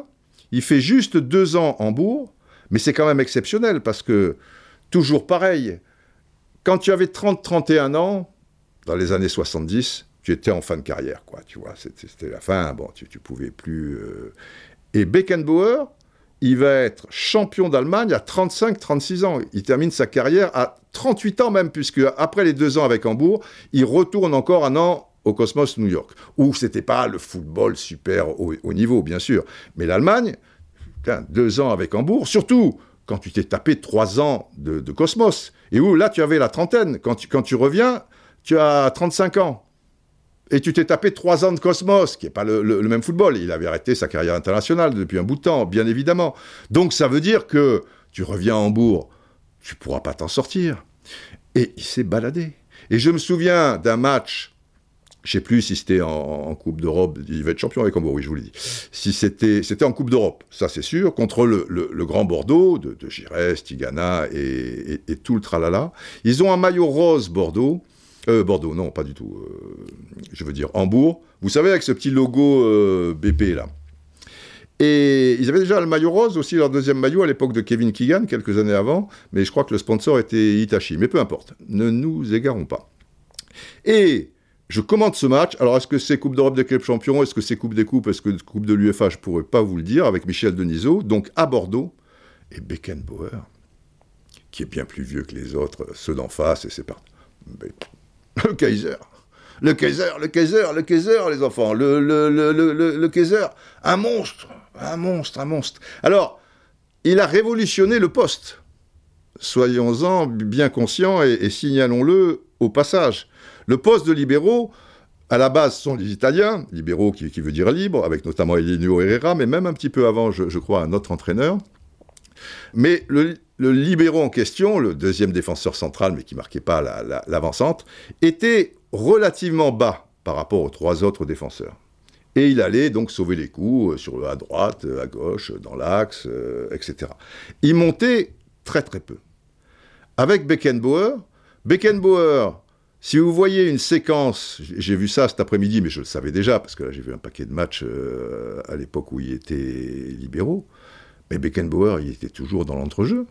il fait juste deux ans en bourg, mais c'est quand même exceptionnel parce que, toujours pareil, quand tu avais 30-31 ans, dans les années 70, tu étais en fin de carrière, quoi, tu vois, c'était la fin, bon, tu, tu pouvais plus... Euh. Et Beckenbauer, il va être champion d'Allemagne à 35-36 ans. Il termine sa carrière à 38 ans même, puisque après les deux ans avec Hambourg, il retourne encore un an au Cosmos New York, où c'était pas le football super haut, niveau, bien sûr, mais l'Allemagne, deux ans avec Hambourg, surtout quand tu t'es tapé trois ans de, Cosmos, et où là tu avais la trentaine. Quand tu, quand tu reviens, tu as 35 ans. Et tu t'es tapé trois ans de Cosmos, qui n'est pas le, même football. Il avait arrêté sa carrière internationale depuis un bout de temps, bien évidemment. Donc ça veut dire que tu reviens à Hambourg, tu pourras pas t'en sortir. Et il s'est baladé. Et je me souviens d'un match Je sais plus si c'était en, Coupe d'Europe, il va être champion avec Hambourg, oui, je vous l'ai dit. Si c'était, c'était en Coupe d'Europe, ça c'est sûr, contre le, Grand Bordeaux de, de Giresse, Tigana et, tout le tralala. Ils ont un maillot rose Bordeaux. Euh, Bordeaux, non, pas du tout. Euh, je veux dire Hambourg. Vous savez, avec ce petit logo euh, BP là. Et ils avaient déjà le maillot rose, aussi leur deuxième maillot à l'époque de Kevin Keegan, quelques années avant, mais je crois que le sponsor était Hitachi. Mais peu importe, ne nous égarons pas. Et je commente ce match. Alors, est-ce que c'est Coupe d'Europe des clubs champions? Est-ce que c'est Coupe des coupes? Est-ce que Coupe de l'UFA Je ne pourrais pas vous le dire, avec Michel Denisot, donc à Bordeaux. Et Beckenbauer, qui est bien plus vieux que les autres, ceux d'en face, et c'est parti. Le Kaiser le Kaiser, le Kaiser, le Kaiser, les enfants, le, Kaiser, un monstre, un monstre, un monstre. Alors, il a révolutionné le poste. Soyons-en bien conscients et signalons-le au passage. Le poste de libéraux, à la base, sont les Italiens, libéraux qui, veut dire libre, avec notamment Elinio Herrera, mais même un petit peu avant, je, crois, un autre entraîneur. Mais le, libéraux en question, le deuxième défenseur central, mais qui marquait pas l'avancante, était relativement bas par rapport aux trois autres défenseurs. Et il allait donc sauver les coups euh, sur, à droite, à gauche, dans l'axe, euh, etc. Il montait très très peu. Avec Beckenbauer, Beckenbauer si vous voyez une séquence, j'ai vu ça cet après-midi, mais je le savais déjà, parce que là j'ai vu un paquet de matchs euh, à l'époque où il était libéraux, mais Beckenbauer, il était toujours dans l'entrejeu.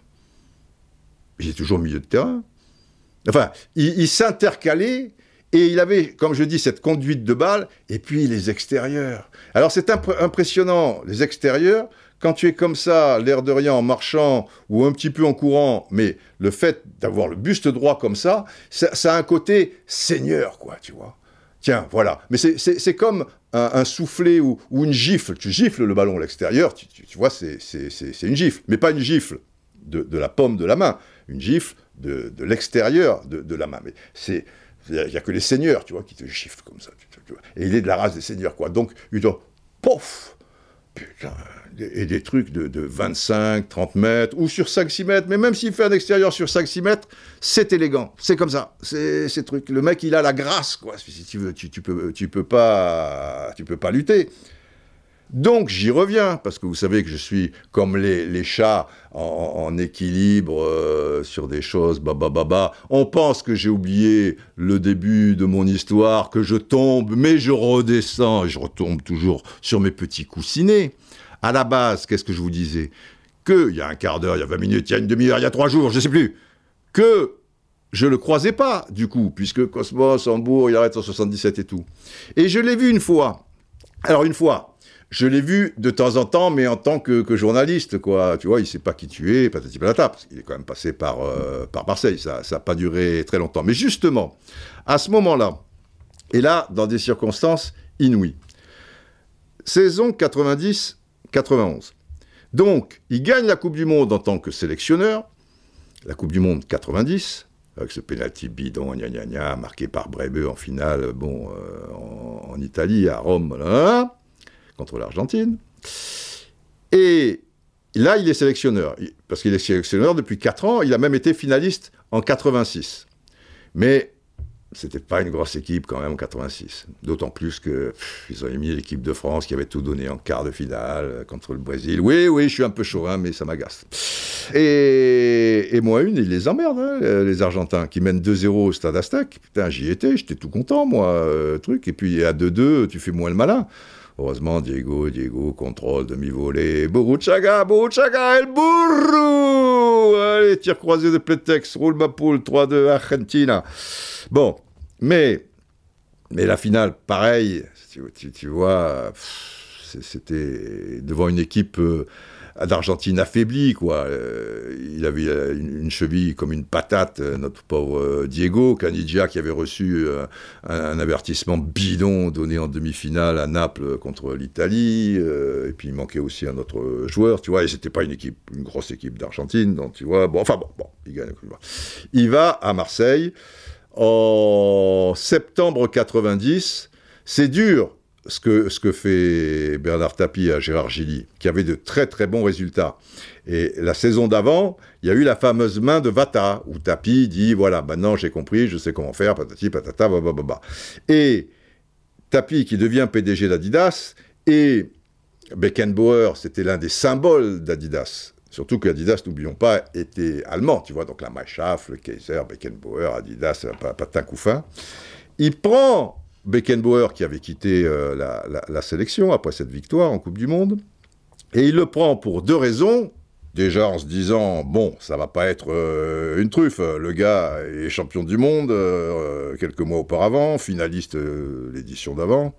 Il était toujours au milieu de terrain. Enfin, il, s'intercalait et il avait, comme je dis, cette conduite de balle, et puis les extérieurs. Alors c'est impressionnant, les extérieurs, quand tu es comme ça, l'air de rien, en marchant ou un petit peu en courant, mais le fait d'avoir le buste droit comme ça, ça, a un côté seigneur, quoi, tu vois. Tiens, voilà. Mais c'est comme un, soufflet ou, une gifle. Tu gifles le ballon à l'extérieur, tu, vois, c'est une gifle. Mais pas une gifle de, la paume de la main, une gifle de, l'extérieur de, la main. Mais c'est. Il n'y a, que les seigneurs, tu vois, qui te giflent comme ça. Et il est de la race des seigneurs, quoi. Donc, il doit, pouf Putain, et des trucs de, 25, 30 mètres, ou sur 5-6 mètres, mais même s'il fait un extérieur sur 5-6 mètres, c'est élégant, c'est comme ça, c'est ces trucs. Le mec, il a la grâce, quoi, si tu veux, tu, peux, tu, peux, pas, tu peux pas lutter. Donc j'y reviens, parce que vous savez que je suis comme les, les chats en, équilibre euh, sur des choses, baba baba. On pense que j'ai oublié le début de mon histoire, que je tombe, mais je redescends et je retombe toujours sur mes petits coussinets. À la base, qu'est-ce que je vous disais? Que, il y a un quart d'heure, il y a 20 minutes, il y a une demi-heure, il y a trois jours, je ne sais plus, que je le croisais pas, du coup, puisque Cosmos, Hambourg, il arrête en 77 et tout. Et je l'ai vu une fois. Alors, une fois, je l'ai vu de temps en temps, mais en tant que, journaliste, quoi. Tu vois, il ne sait pas qui tu es, patati patata, parce qu'il est quand même passé par, euh, par Marseille. Ça n'a pas duré très longtemps. Mais justement, à ce moment-là, et là, dans des circonstances inouïes, saison 90 91. Donc, il gagne la Coupe du Monde en tant que sélectionneur, la Coupe du Monde 90, avec ce penalty bidon, gna gna gna, marqué par Brebe en finale, bon, euh, en, Italie, à Rome, contre l'Argentine. Et là, il est sélectionneur, parce qu'il est sélectionneur depuis 4 ans, il a même été finaliste en 86. Mais c'était pas une grosse équipe quand même en 86. D'autant plus que ils ont émis l'équipe de France qui avait tout donné en quart de finale euh, contre le Brésil. Oui, oui, je suis un peu chaud, hein, mais ça m'agace. Et, moi, une, ils les emmerdent, hein, les Argentins, qui mènent 2-0 au stade Aztec. Putain, j'y étais, j'étais tout content, moi, euh, truc. Et puis à 2-2, tu fais moins le malin. Heureusement, Diego, Diego, contrôle, demi-volée. Boruchaga, Boruchaga, El Burro Allez, tir croisé de Pletex, roule ma poule, 3-2, Argentina. Bon, mais, mais la finale, pareil, tu, vois, c'était devant une équipe euh, d'Argentine affaiblie, quoi. Euh, il avait une, cheville comme une patate, euh, notre pauvre Diego Canidia, qui avait reçu un, avertissement bidon donné en demi-finale à Naples contre l'Italie. et puis il manquait aussi un autre joueur, tu vois. Et c'était pas une équipe, une grosse équipe d'Argentine, donc tu vois. Bon, enfin bon, bon, il gagne. Il va à Marseille en septembre 90. C'est dur ce que, ce que fait Bernard Tapie à Gérard Gilly, qui avait de très très bons résultats. Et la saison d'avant, il y a eu la fameuse main de Vata, où Tapie dit voilà, maintenant j'ai compris, je sais comment faire, patati patata, bababa. Et Tapi qui devient PDG d'Adidas, et Beckenbauer, c'était l'un des symboles d'Adidas. Surtout que Adidas, n'oublions pas, était allemand, tu vois, donc la Machaff, le Kaiser, Beckenbauer, Adidas, pas, pas de fin. Il prend Beckenbauer, qui avait quitté euh, la, sélection après cette victoire en Coupe du Monde, et il le prend pour deux raisons. Déjà en se disant, bon, ça va pas être euh, une truffe, le gars est champion du monde euh, quelques mois auparavant, finaliste l'édition d'avant.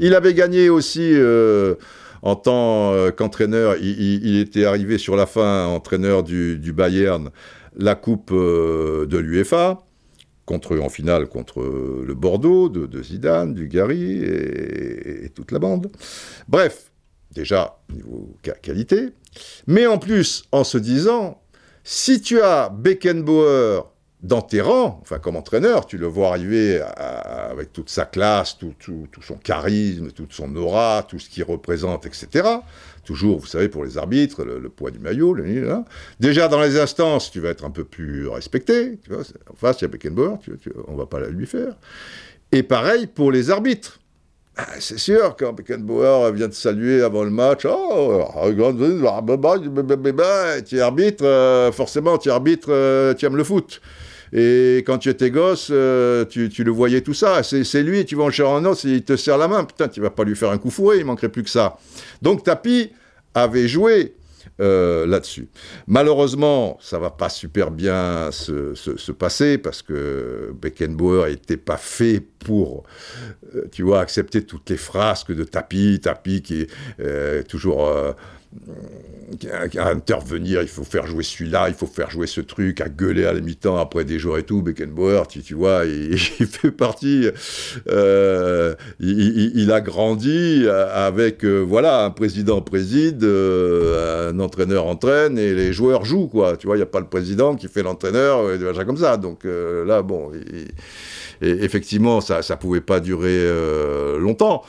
Il avait gagné aussi en tant qu'entraîneur, il, était arrivé sur la fin, entraîneur du, Bayern, la Coupe de l'UEFA contre, en finale contre le Bordeaux de, Zidane, du Gary et, toute la bande. Bref, déjà, niveau qualité. Mais en plus, en se disant, si tu as Beckenbauer dans tes rangs, enfin comme entraîneur, tu le vois arriver avec toute sa classe, tout, son charisme, toute son aura, tout ce qu'il représente, etc. Toujours, vous savez, pour les arbitres, le, poids du maillot, déjà dans les instances, tu vas être un peu plus respecté. Tu en face, il y a Beckenbauer, on va pas lui faire. Et pareil pour les arbitres. Ah, c'est sûr, quand Beckenbauer vient te saluer avant le match, oh, tu es arbitre, euh, forcément, tu es arbitre, euh, tu aimes le foot. Et quand tu étais gosse, euh, tu, le voyais tout ça. C'est lui, tu vas en chercher un autre, il te serre la main. Putain, tu vas pas lui faire un coup fourré, il manquerait plus que ça. Donc Tapi avait joué euh, là-dessus. Malheureusement, ça va pas super bien se, passer parce que Beckenbauer n'était pas fait pour, euh, tu vois, accepter toutes les frasques de Tapi, Tapi qui est toujours à intervenir, il faut faire jouer celui-là, il faut faire jouer ce truc, à gueuler à la mi-temps après des jours et tout. Beckenbauer, tu, vois, il, fait partie, euh, il, a grandi avec, euh, voilà, un président préside, euh, un entraîneur entraîne et les joueurs jouent, quoi. Tu vois, il n'y a pas le président qui fait l'entraîneur, et des comme ça. Donc là, bon, effectivement, ça ne pouvait pas durer longtemps.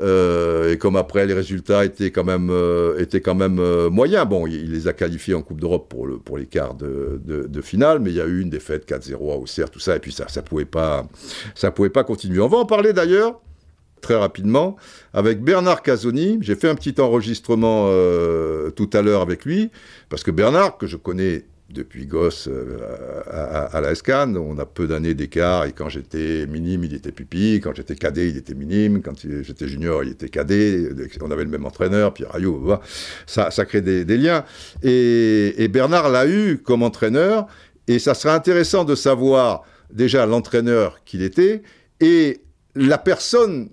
Euh, et comme après les résultats étaient quand même, euh, étaient quand même euh, moyens, bon, il, les a qualifiés en Coupe d'Europe pour, le, les quarts de, finale, mais il y a eu une défaite 4-0 à Auxerre, tout ça, et puis ça ça pouvait pas, ça pouvait pas continuer. On va en parler d'ailleurs très rapidement avec Bernard Casoni. J'ai fait un petit enregistrement tout à l'heure avec lui, parce que Bernard, que je connais depuis gosse euh, à, la SCAN. On a peu d'années d'écart. Et quand j'étais minime, il était pipi. Quand j'étais cadet, il était minime. Quand j'étais junior, il était cadet. On avait le même entraîneur, Pierre Ayou. Ça, ça crée des, liens. Et, Bernard l'a eu comme entraîneur. Et ça serait intéressant de savoir déjà l'entraîneur qu'il était et la personne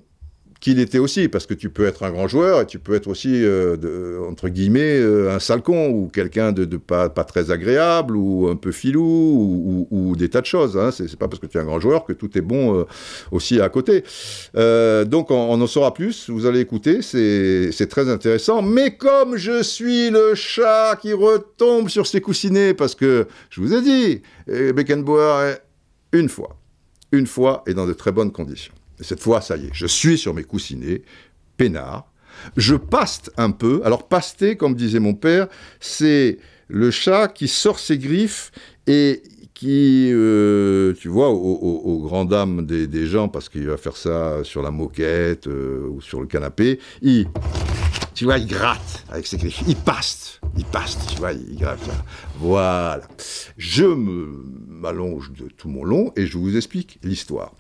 qu'il était aussi, parce que tu peux être un grand joueur et tu peux être aussi, euh, entre guillemets, euh, un sale con ou quelqu'un de, pas, pas, très agréable ou un peu filou ou, des tas de choses. Hein. C'est pas parce que tu es un grand joueur que tout est bon euh, aussi à côté. donc on, en saura plus, vous allez écouter, c'est très intéressant. Mais comme je suis le chat qui retombe sur ses coussinets, parce que je vous ai dit, Beckenbauer, une fois, une fois et dans de très bonnes conditions. Et cette fois, ça y est, je suis sur mes coussinets, peinard. Je paste un peu. Alors, paster, comme disait mon père, c'est le chat qui sort ses griffes et qui, euh, tu vois, aux, grandes dames des, gens, parce qu'il va faire ça sur la moquette euh, ou sur le canapé, il, tu vois, il gratte avec ses griffes. Il paste, il paste, tu vois, il gratte. Voilà. Je m'allonge de tout mon long et je vous explique l'histoire.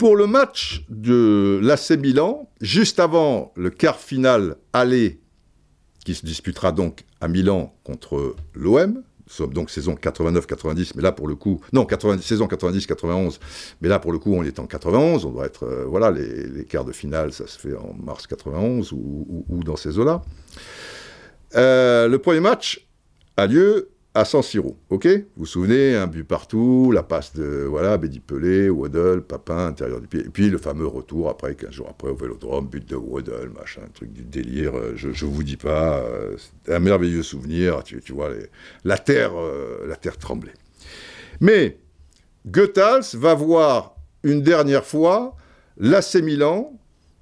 Pour le match de l'AC Milan, juste avant le quart final aller, qui se disputera donc à Milan contre l'OM, donc saison 89-90, mais là pour le coup, non, 90, saison 90-91, mais là pour le coup on est en 91, on doit être, euh, voilà, les, quarts de finale, ça se fait en mars 91 ou, dans ces eaux-là. Euh, le premier match a lieu à San Siro, ok? Vous vous souvenez, un but partout, la passe de, voilà, Bédi Pelé, Waddle, Papin, intérieur du pied, et puis le fameux retour après, 15 jours après, au Vélodrome, but de Waddle, machin, truc du délire, euh, je, je vous dis pas, euh, un merveilleux souvenir, tu, vois, la terre, euh, la terre tremblait. Mais, Goethals va voir une dernière fois l'AC Milan,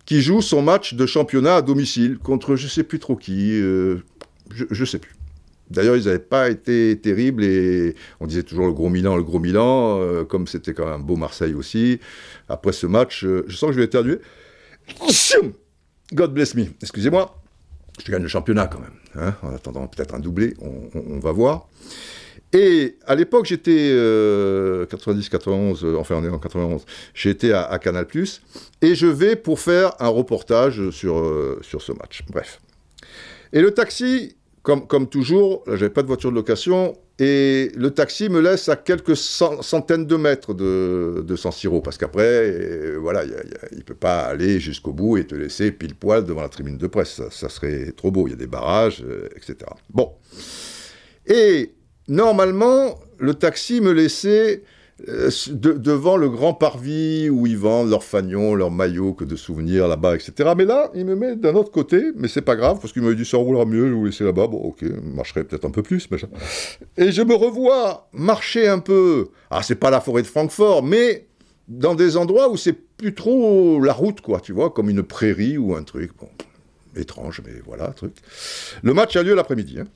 qui joue son match de championnat à domicile contre je sais plus trop qui, je, je sais plus. D'ailleurs, ils n'avaient pas été terribles et on disait toujours le gros Milan, le gros Milan, euh, comme c'était quand même un beau Marseille aussi. Après ce match, euh, je sens que je vais éternuer. God bless me, excusez-moi. Je gagne le championnat quand même, hein, en attendant peut-être un doublé, on, va voir. Et à l'époque, j'étais 90-91, euh, enfin on est en 91, j'étais à, à, Canal+, et je vais pour faire un reportage sur, sur ce match. Bref. Et le taxi, comme, comme toujours, j'avais pas de voiture de location, et le taxi me laisse à quelques centaines de mètres de, de San Siro, parce qu'après, euh, voilà, il ne peut pas aller jusqu'au bout et te laisser pile poil devant la tribune de presse. Ça, serait trop beau. Il y a des barrages, euh, etc. Bon. Et normalement, le taxi me laissait euh, devant le grand parvis où ils vendent leurs fagnons, leurs maillots, que de souvenirs là-bas, etc. Mais là, il me met d'un autre côté, mais c'est pas grave, parce qu'il m'a dit ça roulera mieux, je vous laisser là-bas. Bon, ok, marcherait peut-être un peu plus. Mais... Et je me revois marcher un peu. Ah, c'est pas la forêt de Francfort, mais dans des endroits où c'est plus trop la route, quoi, tu vois, comme une prairie ou un truc. Bon, étrange, mais voilà, truc. Le match a lieu l'après-midi. Hein.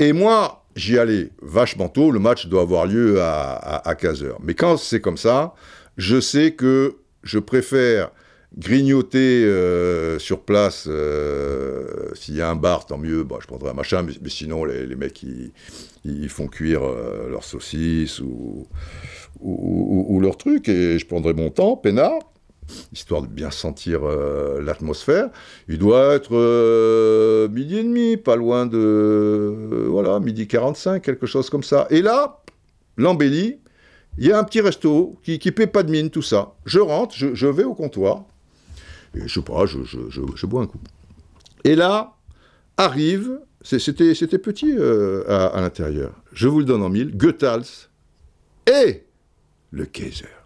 Et moi, j'y allais vachement tôt. Le match doit avoir lieu à, 15h. Mais quand c'est comme ça, je sais que je préfère grignoter euh, sur place. Euh, s'il y a un bar, tant mieux. Je prendrai un machin. Mais, sinon, les, mecs, ils, font cuire euh, leurs saucisses ou, leurs trucs. Et je prendrai mon temps, peinard histoire de bien sentir euh, l'atmosphère. Il doit être euh, midi et demi, pas loin de, euh, voilà, midi 45, quelque chose comme ça. Et là, l'embellie, il y a un petit resto qui, qui paie pas de mine, tout ça. Je rentre, je, vais au comptoir, et je sais pas, je, bois un coup. Et là, arrive, c'était, c'était petit à, à l'intérieur, je vous le donne en mille, Goethals et le Kaiser.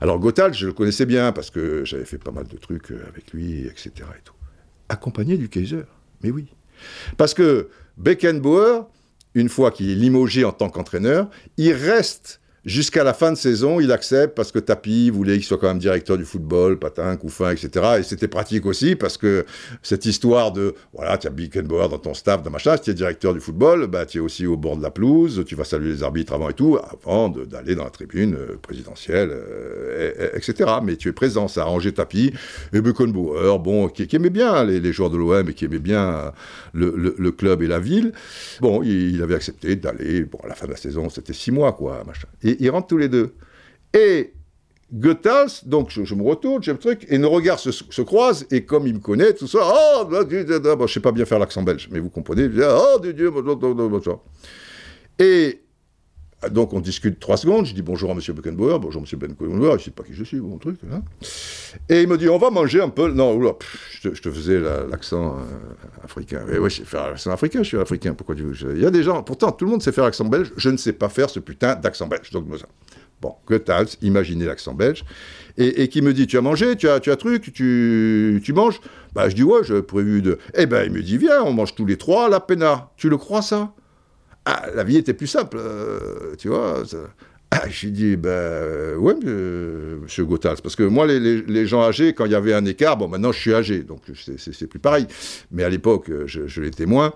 Alors Gotthard, je le connaissais bien parce que j'avais fait pas mal de trucs euh, avec lui, etc. Et. Accompagné du Kaiser, mais oui. Parce que Beckenbauer, une fois qu'il est limogé en tant qu'entraîneur, il reste Jusqu'à la fin de saison, il accepte parce que Tapi voulait qu'il soit quand même directeur du football, patin, couffin, etc. Et c'était pratique aussi parce que cette histoire de, voilà, tu as Bickenbauer dans ton staff, dans machin, si tu es directeur du football, bah, tu es aussi au bord de la pelouse, tu vas saluer les arbitres avant et tout, avant d'aller dans la tribune euh, présidentielle, euh, etc. Mais tu es présent, ça a arrangé Tapi. Et Beckenbauer, bon, qui, aimait bien les, joueurs de l'OM et qui aimait bien le, club et la ville, bon, il, avait accepté d'aller, bon, à la fin de la saison, c'était six mois, quoi, machin. Ils rentrent tous les deux. Et Goethals, donc je, me retourne, j'ai le truc, et nos regards se, croisent, et comme il me connaît, tout ça, oh, bah, bah, je sais pas bien faire l'accent belge, mais vous comprenez, oh, Dieu, et donc on discute trois secondes, je dis bonjour à M. Beckenbauer, bonjour M. Beckenbauer, il ne sait pas qui je suis, bon truc. Hein. Et il me dit, on va manger un peu. Non, je, te, faisais l'accent euh, africain. Oui, je sais faire l'accent africain, je suis africain, pourquoi tu veux Il y a des gens, pourtant tout le monde sait faire l'accent belge, je ne sais pas faire ce putain d'accent belge. Donc, bon, Goethals, imaginez l'accent belge, et, qui me dit, tu as mangé, tu as, tu as truc, tu, tu manges? Bah je dis, ouais, j'ai prévu de... Eh ben il me dit, viens, on mange tous les trois à la pena. Tu le crois ça? Ah, la vie était plus simple, euh, tu vois. Ah, J'ai dit, ben ouais, monsieur Gothals, parce que moi, les, gens âgés, quand il y avait un écart, bon, maintenant je suis âgé, donc c'est plus pareil. Mais à l'époque, je, l'étais moins.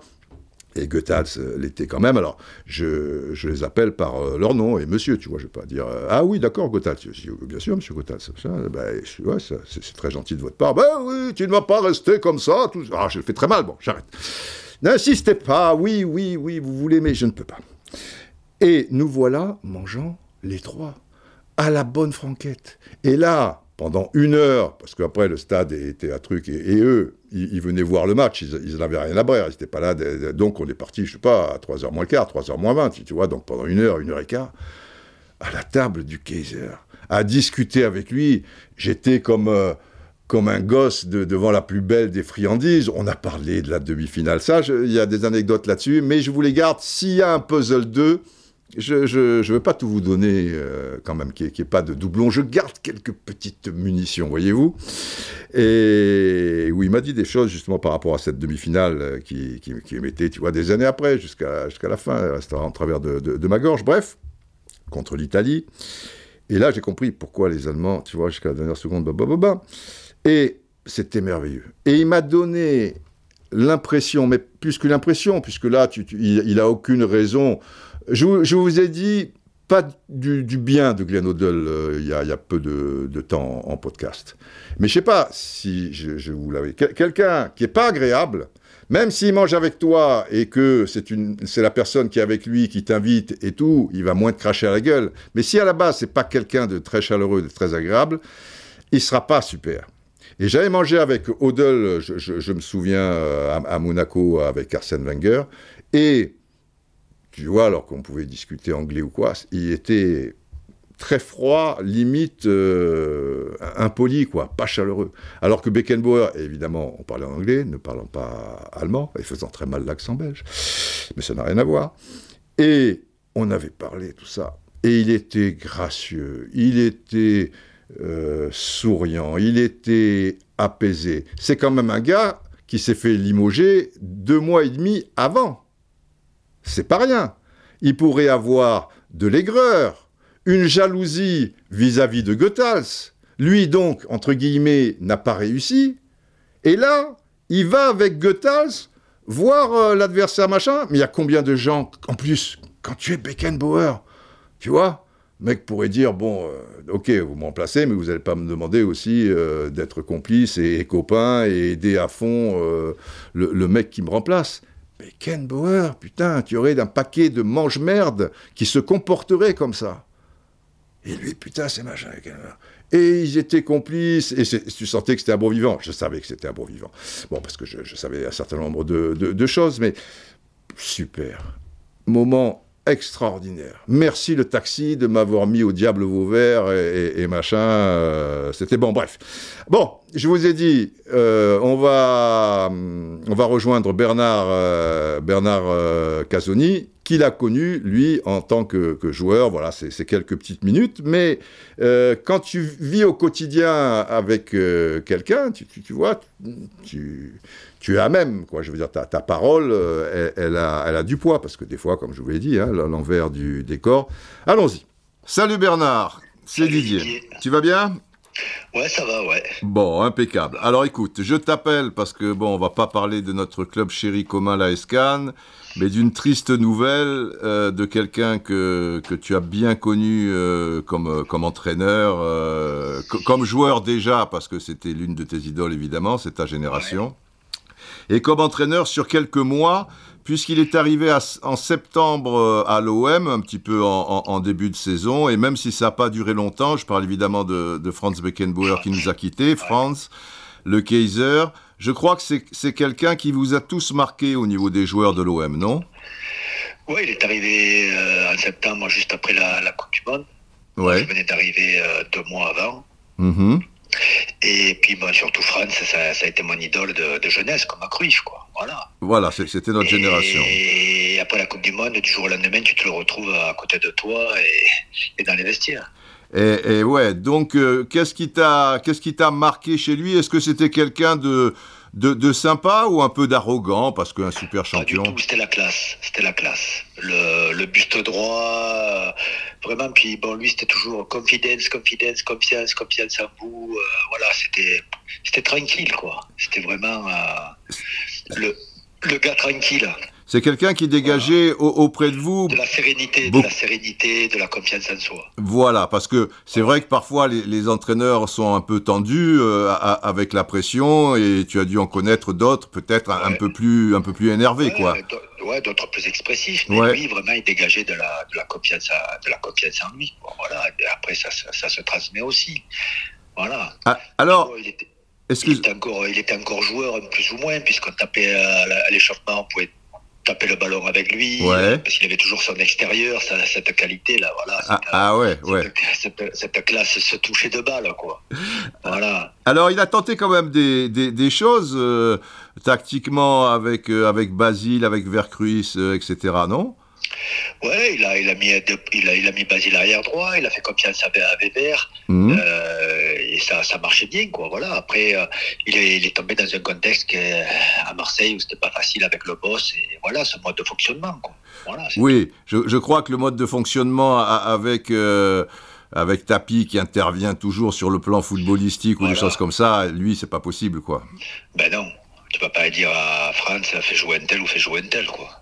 Et Goethals euh, l'était quand même. Alors, je, les appelle par leur nom et monsieur, tu vois, je vais pas dire Ah oui, d'accord, Goethals. Bien sûr, monsieur Goethals. Ben, c'est très gentil de votre part. Ben oui, tu ne vas pas rester comme ça. Ah, je le fais très mal, bon, j'arrête. N'insistez pas, oui, oui, oui, vous voulez, mais je ne peux pas. Et nous voilà mangeant les trois, à la bonne franquette. Et là, pendant une heure, parce qu'après le stade était à truc, et, eux, ils, venaient voir le match, ils n'avaient rien à brère, ils n'étaient pas là, donc on est parti, je sais pas, à 3h moins le quart, 3h moins 20, tu vois, donc pendant une heure, une heure et quart, à la table du Kaiser, à discuter avec lui, j'étais comme... Euh, comme un gosse devant la plus belle des friandises. On a parlé de la demi-finale, ça, il y a des anecdotes là-dessus, mais je vous les garde. S'il y a un puzzle 2, je ne veux pas tout vous donner euh, quand même, qu'il n'y ait, pas de doublon. Je garde quelques petites munitions, voyez-vous. Et oui, il m'a dit des choses justement par rapport à cette demi-finale euh, qui, qui, qui mettait, tu vois, des années après, jusqu'à jusqu'à la fin, restera en travers de, de, ma gorge. Bref, contre l'Italie. Et là, j'ai compris pourquoi les Allemands, tu vois, jusqu'à la dernière seconde, bah, bah. Et c'était merveilleux. Et il m'a donné l'impression, mais plus que l'impression, puisque là, il, n'a aucune raison. Je, vous ai dit pas du, bien de Glenn Odell euh, il, y a, peu de, temps en, podcast. Mais je sais pas si je, vous l'avais. Quelqu'un qui est pas agréable, même s'il mange avec toi et que c'est la personne qui est avec lui qui t'invite et tout, il va moins te cracher à la gueule. Mais si à la base c'est pas quelqu'un de très chaleureux, de très agréable, il sera pas super. Et j'avais mangé avec Odell, je, me souviens, euh, à, Monaco avec Arsène Wenger. Et, tu vois, alors qu'on pouvait discuter anglais ou quoi, il était très froid, limite euh, impoli, quoi, pas chaleureux. Alors que Beckenbauer, évidemment, on parlait en anglais, ne parlant pas allemand, et faisant très mal l'accent belge, mais ça n'a rien à voir. Et on avait parlé, tout ça. Et il était gracieux, il était euh, souriant, il était apaisé. C'est quand même un gars qui s'est fait limoger deux mois et demi avant. C'est pas rien. Il pourrait avoir de l'aigreur, une jalousie vis-à-vis de Goethals. Lui donc, entre guillemets, n'a pas réussi. Et là, il va avec Goethals voir euh, l'adversaire machin. Mais il y a combien de gens, en plus, quand tu es Beckenbauer, tu vois, mec pourrait dire bon, euh, ok, vous me remplacez, mais vous n'allez pas me demander aussi euh, d'être complice et, copain et aider à fond euh, le, mec qui me remplace. Mais Ken Bauer, putain, tu aurais un paquet de mange-merde qui se comporterait comme ça. Et lui, putain, c'est machin. Et ils étaient complices, et tu sentais que c'était un bon vivant. Je savais que c'était un bon vivant. Bon, parce que je, savais un certain nombre de choses, mais super. Moment extraordinaire. Merci le taxi de m'avoir mis au diable Vauvert et, et, machin. Euh, c'était bon, bref. Bon, je vous ai dit, euh, on, va, on va rejoindre Bernard, euh, Bernard Casoni, qu'il a connu, lui, en tant que, joueur. Voilà, c'est quelques petites minutes. Mais quand tu vis au quotidien avec quelqu'un, tu, tu, vois, tu tu es à même, quoi. Je veux dire, ta, ta parole, euh, elle, a, elle, a, du poids, parce que des fois, comme je vous l'ai dit, hein, l'envers du décor. Allons-y. Salut Bernard, c'est Didier. Tu vas bien? Ouais, ça va, ouais. Bon, impeccable. Alors écoute, je t'appelle parce que, bon, on va pas parler de notre club chéri commun, la Escan, mais d'une triste nouvelle euh, de quelqu'un que, que tu as bien connu euh, comme, comme entraîneur, comme joueur déjà, parce que c'était l'une de tes idoles, évidemment, c'est ta génération et comme entraîneur sur quelques mois, puisqu'il est arrivé en septembre euh, à l'OM, un petit peu en, début de saison, et même si ça n'a pas duré longtemps, je parle évidemment de, Franz Beckenbauer qui nous a quittés, Franz, le Kaiser, je crois que c'est quelqu'un qui vous a tous marqué au niveau des joueurs de l'OM, non? Oui, il est arrivé euh, en septembre, juste après la, Coupe du Monde. Ouais. Il venait d'arriver euh, deux mois avant. Mm-hmm. Et puis bah, surtout France, ça, a été mon idole de, jeunesse, comme à Cruyff, quoi. Voilà. Voilà, c'était notre génération. Et après la Coupe du Monde, du jour au lendemain, tu te le retrouves à côté de toi et, dans les vestiaires. Et, ouais, donc euh, qu'est-ce qui t'a qu'est-ce qui t'a marqué chez lui? Est-ce que c'était quelqu'un de de, sympa ou un peu d'arrogant parce qu'un super champion? C'était la classe, c'était la classe. Le, buste droit, vraiment. Puis bon, lui c'était toujours confidence, confidence, confiance, confiance en vous. Euh, voilà, c'était c'était tranquille quoi. C'était vraiment euh, le le gars tranquille. C'est quelqu'un qui dégageait auprès de vous de la sérénité, de la sérénité, de la confiance en soi. Voilà, parce que c'est vrai que parfois les, entraîneurs sont un peu tendus euh, avec la pression et tu as dû en connaître d'autres peut-être un peu plus un peu plus énervés quoi. Ouais, d'autres plus expressifs, mais lui vraiment il dégageait de la, de la confiance de la confiance en lui. voilà, et après ça, ça, se transmet aussi. Voilà. Ah, alors. il était, il, était encore, il était encore joueur, plus ou moins, puisqu'on tapait à l'échauffement, on pouvait taper le ballon avec lui, parce qu'il avait toujours son extérieur, cette qualité-là. Voilà, ah, ah, ouais, ouais. Cette, classe se toucher de balle, quoi. Voilà. Alors, il a tenté quand même des, des, choses euh, tactiquement avec, euh, avec Basile, avec Vercruis, euh, etc., non? Ouais, il a, il a mis, il a, il a mis Basile arrière droit, il a fait confiance à, Weber, mhm. euh, et ça, ça marchait bien, quoi. Voilà. Après, euh, il, est, il est tombé dans un contexte à Marseille où c'était pas facile avec le boss, et voilà, ce mode de fonctionnement, quoi. Voilà, oui, je, je, crois que le mode de fonctionnement avec. Euh, avec Tapi qui intervient toujours sur le plan footballistique ou des choses comme ça, lui, c'est pas possible, quoi. Ben non, Tu vas pas dire à France, fait jouer un tel ou fait jouer un tel, quoi.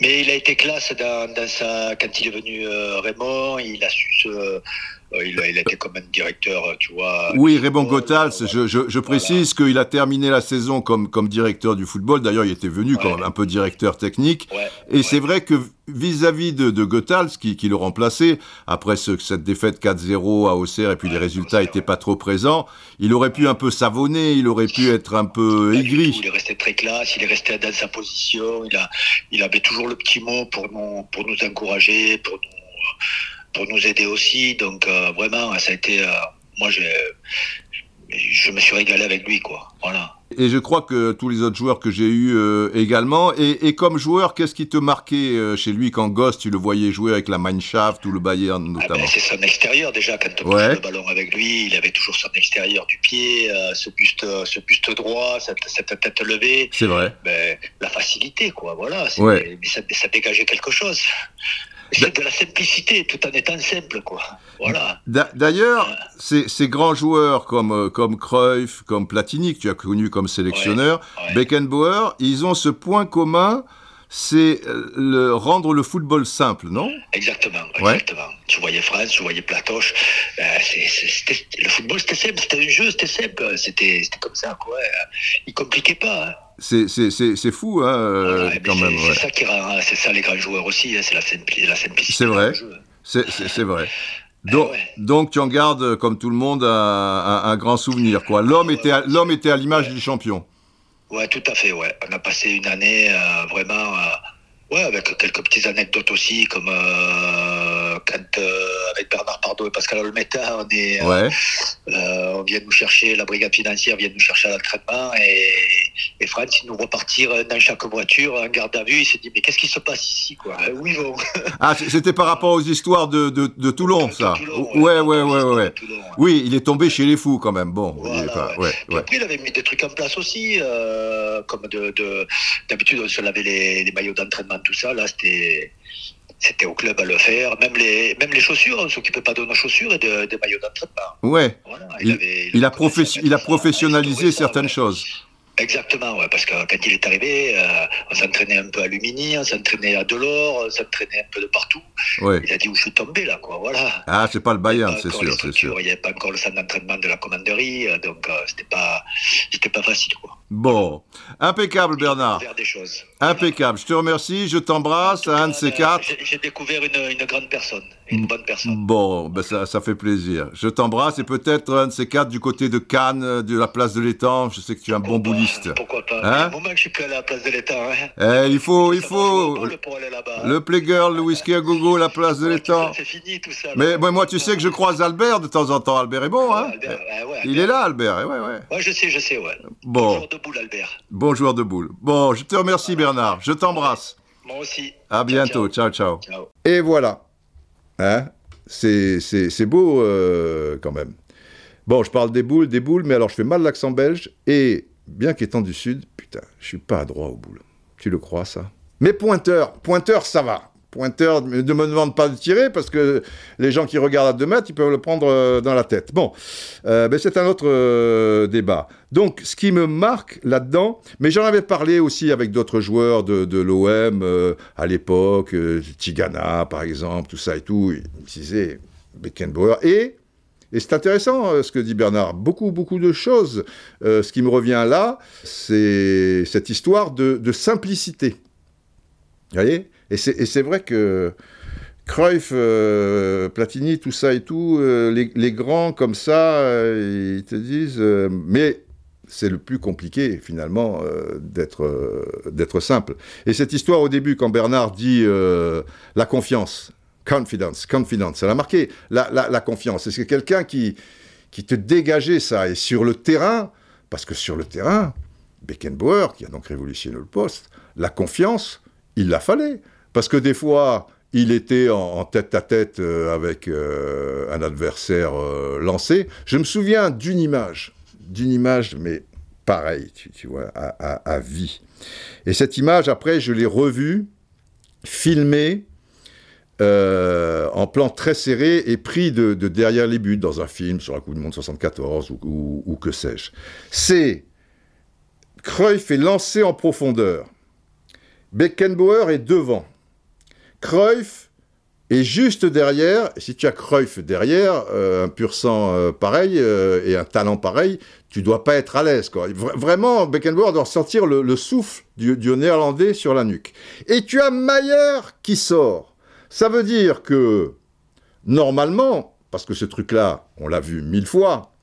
Mais il a été classe dans, quand il est venu euh, Raymond, il a su se, il, a, il a été comme un directeur, tu vois. Oui, Raymond Gothals, je, je, je précise qu'il a terminé la saison comme, comme directeur du football. D'ailleurs, il était venu Ouais. comme un peu directeur technique. Ouais, Et ouais. c'est vrai que vis-à-vis de, de qui, qui le remplaçait, après ce- cette défaite 4-0 à Auxerre, et puis les résultats n'étaient pas trop présents, il aurait pu un peu savonner, il aurait pu être un peu tout, aigri. Il est resté très classe, il est resté dans sa position, il, a, il avait toujours le petit mot pour nous, pour nous encourager, pour nous, pour nous aider aussi. Donc euh, vraiment, ça a été. euh, moi, je me suis régalé avec lui, quoi. Voilà. Et je crois que tous les autres joueurs que j'ai eus euh, également. Et, et comme joueur, qu'est-ce qui te marquait euh, chez lui quand gosse, tu le voyais jouer avec la Mannschaft ou le Bayern Ah notamment? ben, c'est son extérieur déjà quand on Ouais. le ballon avec lui, il avait toujours son extérieur du pied, euh, ce buste, ce buste droit, cette, cette tête levée. C'est vrai. ben, la facilité, quoi. Voilà. Ouais. Mais ça, ça dégageait quelque chose. C'est de la simplicité, tout en étant simple, quoi. Voilà. D'a- D'ailleurs, ces, ces grands joueurs comme, euh, comme Cruyff, comme Platini, que tu as connu comme sélectionneur, ouais. Beckenbauer, ils ont ce point commun, c'est euh, le, rendre le football simple, non? Exactement, Ouais. exactement. Tu voyais France, tu voyais Platoche. C'est- c'est- c'était- le football, c'était simple, c'était un jeu, c'était simple. C'était c'était comme ça, quoi. Il compliquait pas. hein. C'est c'est- c'est- c'est fou, hein, euh, Voilà, mais quand même. C'est ouais. ça qui rend, c'est ça les grands joueurs aussi, hein, c'est la, simpli- la simplicité. C'est vrai. jeu. C'est vrai. Donc, ouais. donc tu en gardes, euh, comme tout le monde, un, un- un grand souvenir. quoi. L'homme Ouais, était, à- ouais. l'homme était à l'image du champion. Ouais, tout à fait, ouais. On a passé une année euh, vraiment, euh, ouais, avec quelques petites anecdotes aussi, comme euh, quand avec Bernard Pardo et Pascal Olmeta, on est, euh, Ouais. euh, on vient nous chercher, la brigade financière vient nous chercher à l'entraînement et, et Franz, il nous repartir dans chaque voiture, en garde à vue, il s'est dit, mais qu'est-ce qui se passe ici, quoi? Où ils vont? Ah, c'était par rapport aux histoires de, de, de Toulon, ça? Toulon, Ouais, ouais, ouais, Toulon, ouais. Toulon, ouais. Oui, il est tombé chez les fous quand même. Bon, Voilà, pas- ouais. ouais, Puis après, il avait mis des trucs en place aussi, euh, comme de, de- d'habitude, on se lavait les, les maillots d'entraînement, tout ça. Là, c'était, c'était au club à le faire. Même les, même les chaussures, on ne s'occupait pas de nos chaussures et de- des maillots d'entraînement. Ouais, Voilà, Il- avait- il a, il professionnalisé ça, certaines choses. Exactement, ouais, parce que quand il est arrivé, euh, on s'entraînait un peu à Lumini, on s'entraînait à Delors, on s'entraînait un peu de partout. Ouais. Il a dit où je suis tombé là, quoi, voilà. Ah, c'est pas le Bayern, c'est sûr, c'est sûr. Il n'y avait pas encore le centre d'entraînement de la commanderie, euh, donc euh, c'était pas, c'était pas facile, quoi. Bon, impeccable Bernard, Faire des choses. impeccable. Je te remercie, je t'embrasse, un de ces quatre. J'ai découvert une, une grande personne, une bonne personne. Bon, ben ça, ça fait plaisir. Je t'embrasse et peut-être un de ces quatre du côté de Cannes, euh, de la place de l'étang. Je sais que tu es un bon pas, bouliste. Pourquoi pas Hein moment que je suis plus à la place de l'État. Hein. Eh, il faut, il faut le playgirl, le whisky à gogo, la place de l'étang. C'est fini tout ça. Mais moi, tu sais que je croise Albert de temps en temps. Albert est bon, hein Albert, ouais, ouais, Il est là, Albert. Ouais, ouais. Ouais, je sais, je sais, ouais. Bon, Albert. bon joueur de boule. Bon, je te remercie, Bernard. Je t'embrasse. Moi aussi. À bientôt. Ciao, ciao. Ciao. Et voilà. Hein? C'est, c'est, c'est beau euh, quand même. Bon, je parle des boules, des boules, mais alors je fais mal l'accent belge. Et bien qu'étant du Sud, putain, je suis pas droit aux boules. Tu le crois, ça? Mais pointeur, pointeur, ça va. Pointeur, ne me demande pas de tirer parce que les gens qui regardent à 2 mètres, ils peuvent le prendre euh, dans la tête. Bon, euh, mais c'est un autre euh, débat. Donc, ce qui me marque là-dedans, mais j'en avais parlé aussi avec d'autres joueurs de, de l'OM à l'époque, Tigana par exemple, tout ça et tout. Ils me disaient Beckenbauer. Et, et c'est intéressant ce que dit Bernard. Beaucoup, beaucoup de choses. Ce qui me revient là, c'est cette histoire de, de simplicité. Vous voyez? Et c'est vrai que Cruyff, euh, Platini, tout ça et tout, euh, les, grands comme ça, euh, ils te disent, mais c'est le plus compliqué finalement d'être simple. Et cette histoire au début, quand Bernard dit la confiance, confidence, confidence, ça l'a marqué, la, la, la confiance. C'est quelqu'un qui, qui te dégageait ça. Et sur le terrain, parce que sur le terrain, Beckenbauer, qui a donc révolutionné le poste, la confiance, il la fallait. Parce que des fois, il était en, tête à tête avec euh, un adversaire euh, lancé. Je me souviens d'une image, d'une image, mais pareil, tu, vois, à, vie. Et cette image, après, je l'ai revue, filmée, euh, en plan très serré et pris de, de derrière les buts dans un film sur la Coupe du Monde 74 ou, ou- ou que sais-je. C'est Cruyff est lancé en profondeur. Beckenbauer est devant. Cruyff est juste derrière. Si tu as Cruyff derrière, euh, un pur sang euh, pareil euh, et un talent pareil, tu dois pas être à l'aise. vraiment, Beckenbauer doit sentir le, souffle du, du, néerlandais sur la nuque. Et tu as Mayer qui sort. Ça veut dire que, normalement, parce que ce truc-là, on l'a vu mille fois,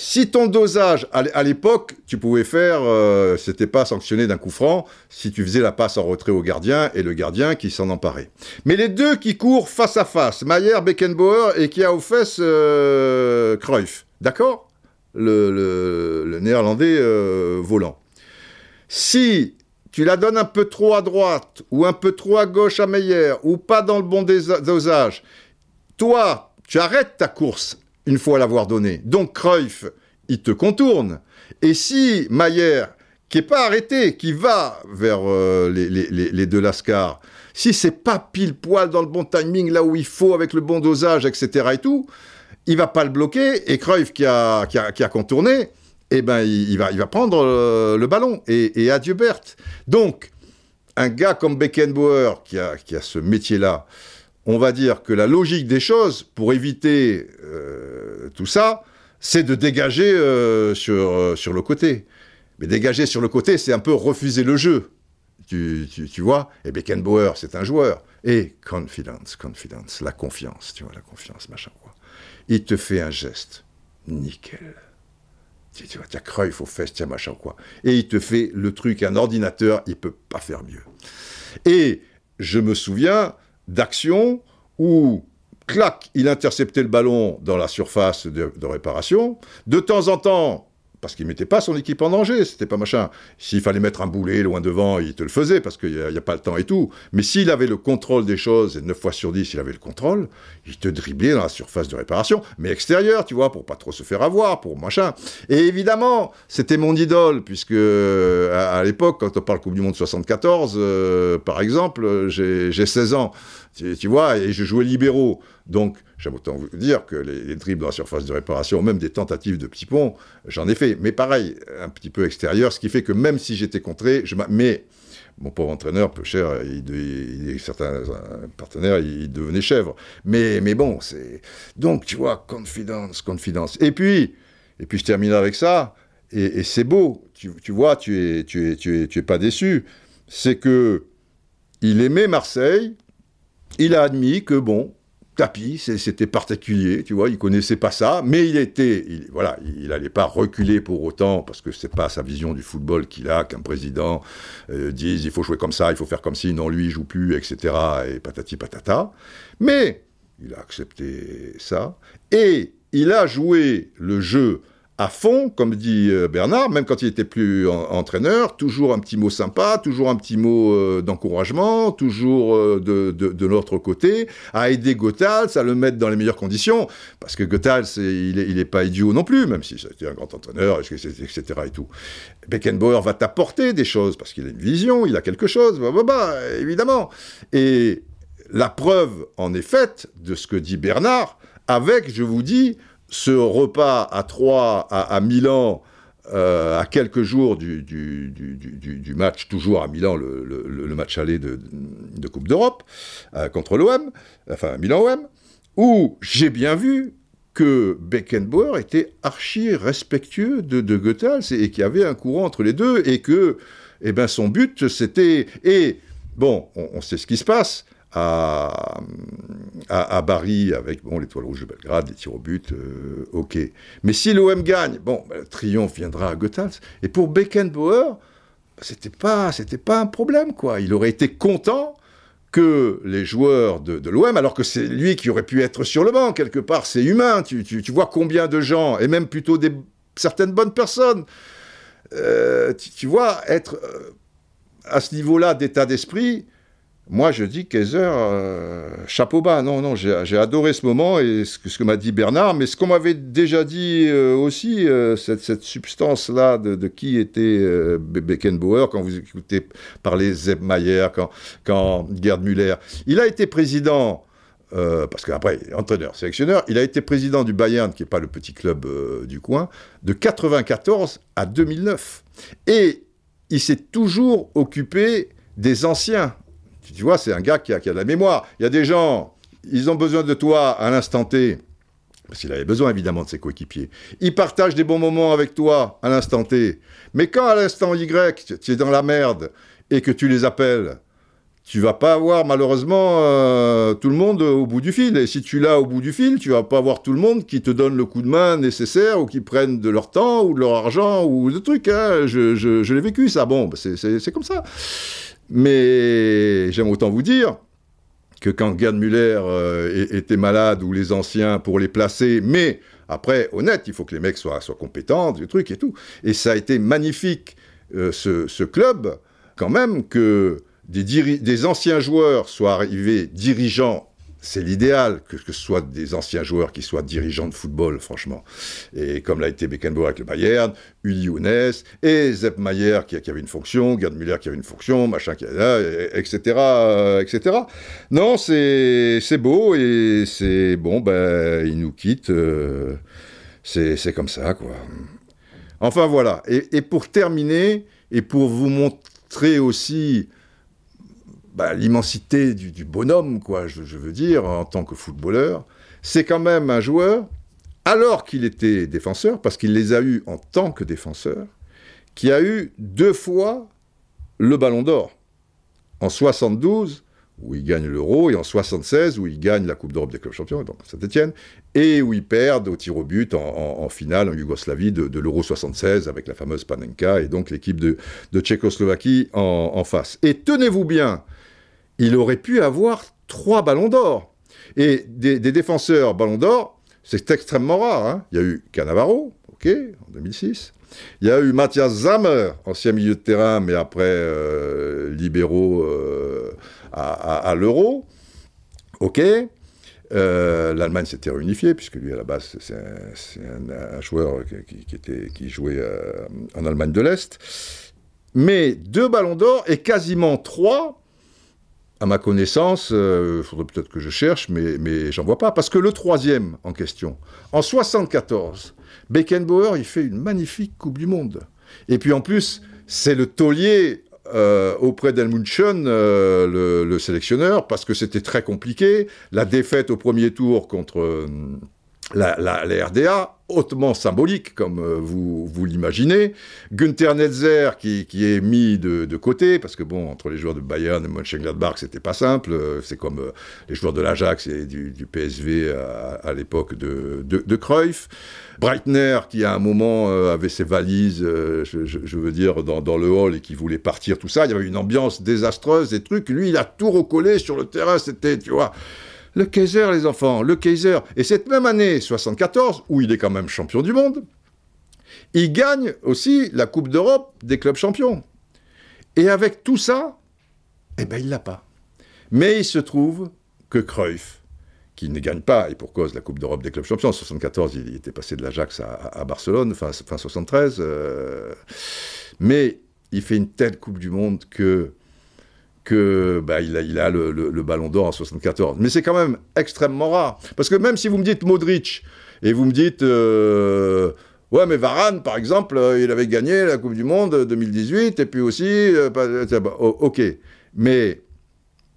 si ton dosage, à l'époque, tu pouvais faire, euh, c'était pas sanctionné d'un coup franc, si tu faisais la passe en retrait au gardien et le gardien qui s'en emparait. Mais les deux qui courent face à face, Mayer, Beckenbauer et qui a aux fesses euh, Cruyff, d'accord? Le, néerlandais euh, volant. Si tu la donnes un peu trop à droite ou un peu trop à gauche à Meyer ou pas dans le bon dosage, toi, tu arrêtes ta course une fois l'avoir donné. Donc Cruyff, il te contourne. Et si Mayer, qui est pas arrêté, qui va vers euh, les, deux Lascars, si c'est pas pile poil dans le bon timing, là où il faut, avec le bon dosage, etc. et tout, il va pas le bloquer. Et Cruyff, qui a, qui a, contourné, eh ben, il, va, il va prendre euh, le ballon. Et, adieu Berthe. Donc, un gars comme Beckenbauer, qui a, qui a ce métier-là, on va dire que la logique des choses, pour éviter euh, tout ça, c'est de dégager euh, sur, euh, sur le côté. Mais dégager sur le côté, c'est un peu refuser le jeu. Tu, vois? Et Beckenbauer, c'est un joueur. Et confidence, confidence, la confiance, tu vois, la confiance, machin quoi. Il te fait un geste. Nickel. Tu, tu vois, tiens, Cruyff aux fesses, tiens, machin quoi. Et il te fait le truc, un ordinateur, il peut pas faire mieux. Et je me souviens, d'action où, clac, il interceptait le ballon dans la surface de, réparation. De temps en temps, parce qu'il mettait pas son équipe en danger, c'était pas machin. S'il fallait mettre un boulet loin devant, il te le faisait parce qu'il n'y a, pas le temps et tout. Mais s'il avait le contrôle des choses, et 9 fois sur 10, il avait le contrôle, il te driblait dans la surface de réparation, mais extérieure, tu vois, pour pas trop se faire avoir, pour machin. Et évidemment, c'était mon idole, puisque à, l'époque, quand on parle Coupe du Monde 74, euh, par exemple, j'ai 16 ans. Tu, vois, et je jouais libéraux. Donc, j'aime autant vous dire que les, dribbles dans la surface de réparation, même des tentatives de petits ponts, j'en ai fait. Mais pareil, un petit peu extérieur, ce qui fait que même si j'étais contré, je mais mon pauvre entraîneur, peu cher, il, certains partenaires, il devenait chèvre. Mais, mais bon, c'est... Donc, tu vois, confidence, confidence. Et puis, et puis je termine avec ça, et, c'est beau, tu, tu, vois, tu es, tu, es, tu, es, tu es pas déçu. C'est que il aimait Marseille, il a admis que, bon, tapis, c'était particulier, tu vois, il connaissait pas ça, mais il était, voilà, il n'allait pas reculer pour autant, parce que c'est pas sa vision du football qu'il a, qu'un président euh, dise il faut jouer comme ça, il faut faire comme si, non, lui, il joue plus, etc., et patati patata. Mais il a accepté ça, et il a joué le jeu à fond, comme dit euh, Bernard, même quand il était plus entraîneur, toujours un petit mot sympa, toujours un petit mot euh, d'encouragement, toujours euh, de, de, l'autre côté, à aider Gothals, à le mettre dans les meilleures conditions, parce que Gothals, il n'est il est pas idiot non plus, même si c'était un grand entraîneur, etc. et tout. Beckenbauer va t'apporter des choses, parce qu'il a une vision, il a quelque chose, bah, bah, bah, évidemment. Et la preuve en est faite de ce que dit Bernard, avec, je vous dis, ce repas à Troyes, à, Milan, euh, à quelques jours du, match, toujours à Milan, le, match aller de, Coupe d'Europe, euh, contre l'OM, enfin Milan-OM, où j'ai bien vu que Beckenbauer était archi respectueux de, de Goethals et, qu'il y avait un courant entre les deux et que eh ben, son but c'était... Et bon, on sait ce qui se passe à, à, Bari avec bon, l'étoile rouge de Belgrade, les tirs au but, euh, ok. Mais si l'OM gagne, bon, ben, le triomphe viendra à Goethals. Et pour Beckenbauer, c'était pas, c'était pas un problème, quoi. Il aurait été content que les joueurs de, l'OM, alors que c'est lui qui aurait pu être sur le banc quelque part, c'est humain. Tu, tu, tu, vois combien de gens, et même plutôt des certaines bonnes personnes, euh, tu, vois être euh, à ce niveau-là d'état d'esprit moi, je dis Kaiser, euh, chapeau bas. Non, non, j'ai adoré ce moment et ce que, m'a dit Bernard, mais ce qu'on m'avait déjà dit euh, aussi, euh, cette, substance-là de, qui était Beckenbauer, quand vous écoutez parler Zeb Mayer, quand, quand Gerd Müller. Il a été président parce qu'après, entraîneur, sélectionneur, il a été président du Bayern, qui n'est pas le petit club du coin, de 94 à 2009. Et il s'est toujours occupé des anciens. Tu vois, c'est un gars qui a, de la mémoire. Il y a des gens, ils ont besoin de toi à l'instant T, parce qu'il avait besoin évidemment de ses coéquipiers. Ils partagent des bons moments avec toi à l'instant T. Mais quand à l'instant Y, tu es dans la merde et que tu les appelles, tu vas pas avoir malheureusement euh, tout le monde au bout du fil. Et si tu l'as au bout du fil, tu vas pas avoir tout le monde qui te donne le coup de main nécessaire ou qui prennent de leur temps ou de leur argent ou de trucs. Hein. Je, je, je l'ai vécu ça. Bon, bah, c'est comme ça. Mais j'aime autant vous dire que quand Gerd Müller euh, était malade ou les anciens pour les placer, mais après, honnête, il faut que les mecs soient, compétents, du truc et tout. Et ça a été magnifique, euh, ce club, quand même, que des, anciens joueurs soient arrivés dirigeants c'est l'idéal que, ce soit des anciens joueurs qui soient dirigeants de football, franchement. Et comme l'a été Beckenbauer avec le Bayern, Uli Younes, et Zepp qui, avait une fonction, Gerd Müller qui avait une fonction, machin, qui, etc., etc. Non, c'est beau et c'est bon, ben, il nous quitte. Euh, c'est comme ça, quoi. Enfin, voilà. Et pour terminer, et pour vous montrer aussi bah, l'immensité du, bonhomme, quoi, je, veux dire, en tant que footballeur, c'est quand même un joueur, alors qu'il était défenseur, parce qu'il les a eus en tant que défenseur, qui a eu deux fois le ballon d'or. En 72, où il gagne l'Euro, et en 76, où il gagne la Coupe d'Europe des clubs champions, donc Saint-Etienne, et où il perd au tir au but en, finale en Yougoslavie de, l'Euro 76 avec la fameuse Panenka et donc l'équipe de, Tchécoslovaquie en, face. Et tenez-vous bien, il aurait pu avoir trois ballons d'or. Et des, défenseurs ballons d'or, c'est extrêmement rare. Hein. Il y a eu Cannavaro, ok, en 2006. Il y a eu Mathias Zammer, ancien milieu de terrain, mais après euh, libéraux euh, à, l'euro. Ok. Euh, L'Allemagne s'était réunifiée, puisque lui, à la base, c'est un, joueur qui, jouait en Allemagne de l'Est. Mais deux ballons d'or et quasiment trois à ma connaissance, il euh, faudrait peut-être que je cherche, mais, mais j'en vois pas. Parce que le troisième en question, en 74, Beckenbauer, il fait une magnifique Coupe du Monde. Et puis en plus, c'est le taulier euh, auprès d'Elmunchen, euh, le, le, sélectionneur, parce que c'était très compliqué. La défaite au premier tour contre la, la, RDA, hautement symbolique, comme euh, vous, vous l'imaginez. Günther Netzer, qui, qui est mis de, de, côté, parce que bon, entre les joueurs de Bayern et Mönchengladbach, c'était pas simple. Euh, c'est comme euh, les joueurs de l'Ajax et du, PSV à, l'époque de, de, Cruyff. Breitner, qui à un moment avait ses valises, je, je, veux dire, dans, dans, le hall et qui voulait partir, tout ça. Il y avait une ambiance désastreuse, des trucs. Lui, il a tout recollé sur le terrain. C'était, tu vois le Kaiser, les enfants, le Kaiser. Et cette même année 74, où il est quand même champion du monde, il gagne aussi la Coupe d'Europe des clubs champions. Et avec tout ça, eh ben l'a pas. Mais il se trouve que Cruyff, qui ne gagne pas, et pour cause la Coupe d'Europe des clubs champions, en 74, il était passé de l'Ajax à, Barcelone, fin, fin 73, euh, mais il fait une telle Coupe du Monde que bah, il a, il a le, ballon d'or en 74. Mais c'est quand même extrêmement rare. Parce que même si vous me dites Modric, et vous me dites, euh, ouais, mais Varane, par exemple, euh, il avait gagné la Coupe du Monde 2018, et puis aussi, euh, oh, ok. Mais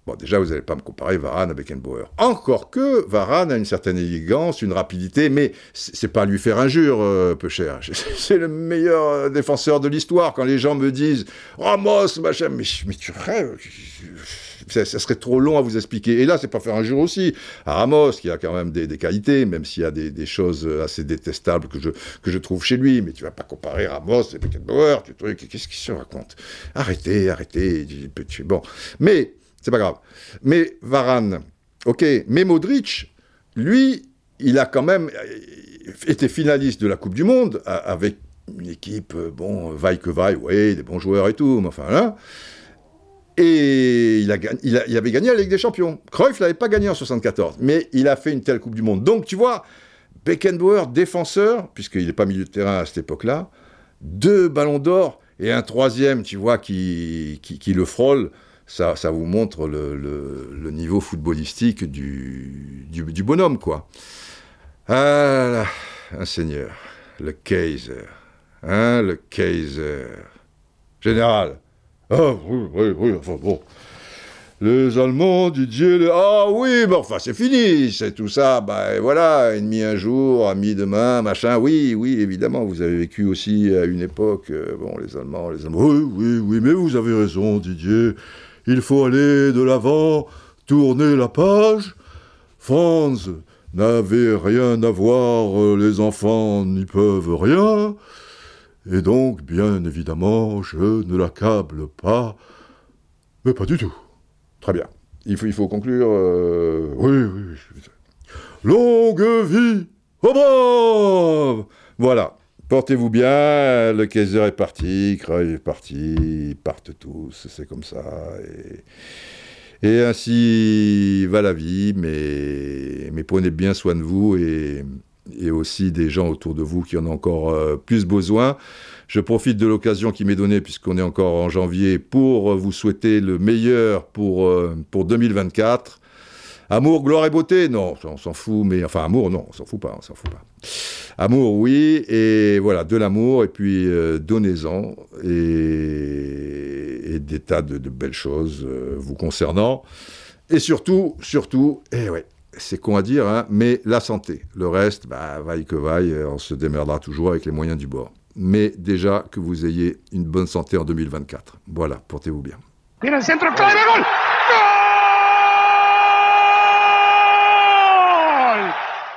Bon, déjà, vous n'allez pas me comparer Varane à Beckenbauer. Encore que Varane a une certaine élégance, une rapidité, mais c'est pas lui faire injure, euh, peu cher. C'est le meilleur euh, défenseur de l'histoire. Quand les gens me disent Ramos, machin, mais, mais tu rêves. Ça, serait trop long à vous expliquer. Et là, c'est pas faire injure aussi à Ramos, qui a quand même des, qualités, même s'il y a des, choses assez détestables que je, que je trouve chez lui. Mais tu vas pas comparer Ramos et Beckenbauer, tu truc. Qu'est-ce qu'il se raconte? Arrêtez, arrêtez. Bon. Mais c'est pas grave. Mais Varane, ok. Mais Modric, lui, il a quand même été finaliste de la Coupe du Monde avec une équipe, euh, bon, vaille que vaille, oui, des bons joueurs et tout, mais enfin là. Et il, a, il, il, avait gagné la Ligue des Champions. Cruyff l'avait pas gagné en 74, mais il a fait une telle Coupe du Monde. Donc tu vois, Beckenbauer, défenseur, puisqu'il n'est pas milieu de terrain à cette époque-là, deux ballons d'or et un troisième, tu vois, qui, qui, qui le frôle ça, ça vous montre le, le, niveau footballistique du, bonhomme, quoi. Ah, un seigneur, le Kaiser. Hein, le Kaiser. Général. Ah, oui, oui, oui, enfin bon. Les Allemands, Didier, ah oui, mais enfin c'est fini, c'est tout ça, bah voilà, ennemi un jour, ami demain, machin, oui, oui, évidemment, vous avez vécu aussi à une époque, euh, bon, les Allemands, les Allemands, oui, oui, oui, mais vous avez raison, Didier, il faut aller de l'avant, tourner la page. Franz n'avait rien à voir, les enfants n'y peuvent rien, et donc, bien évidemment, je ne l'accable pas, mais pas du tout. Très bien. Il faut, il faut conclure. Euh, oui, oui, oui. Longue vie au brave Voilà. Portez-vous bien. Le Kaiser est parti. Creuil est parti. Partent tous. C'est comme ça. Et, ainsi va la vie. Mais, prenez bien soin de vous et, et aussi des gens autour de vous qui en ont encore euh, plus besoin. Je profite de l'occasion qui m'est donnée, puisqu'on est encore en janvier, pour vous souhaiter le meilleur pour, euh, pour 2024. Amour, gloire et beauté, non, on s'en fout, mais enfin amour, non, on s'en fout pas, on s'en fout pas. Amour, oui, et voilà, de l'amour, et puis euh, donnez-en, et, des tas de, belles choses euh, vous concernant. Et surtout, surtout, et eh ouais, c'est con à dire, hein, mais la santé. Le reste, bah, vaille que vaille, on se démerdera toujours avec les moyens du bord mais déjà que vous ayez une bonne santé en 2024. Voilà, portez-vous bien. centro,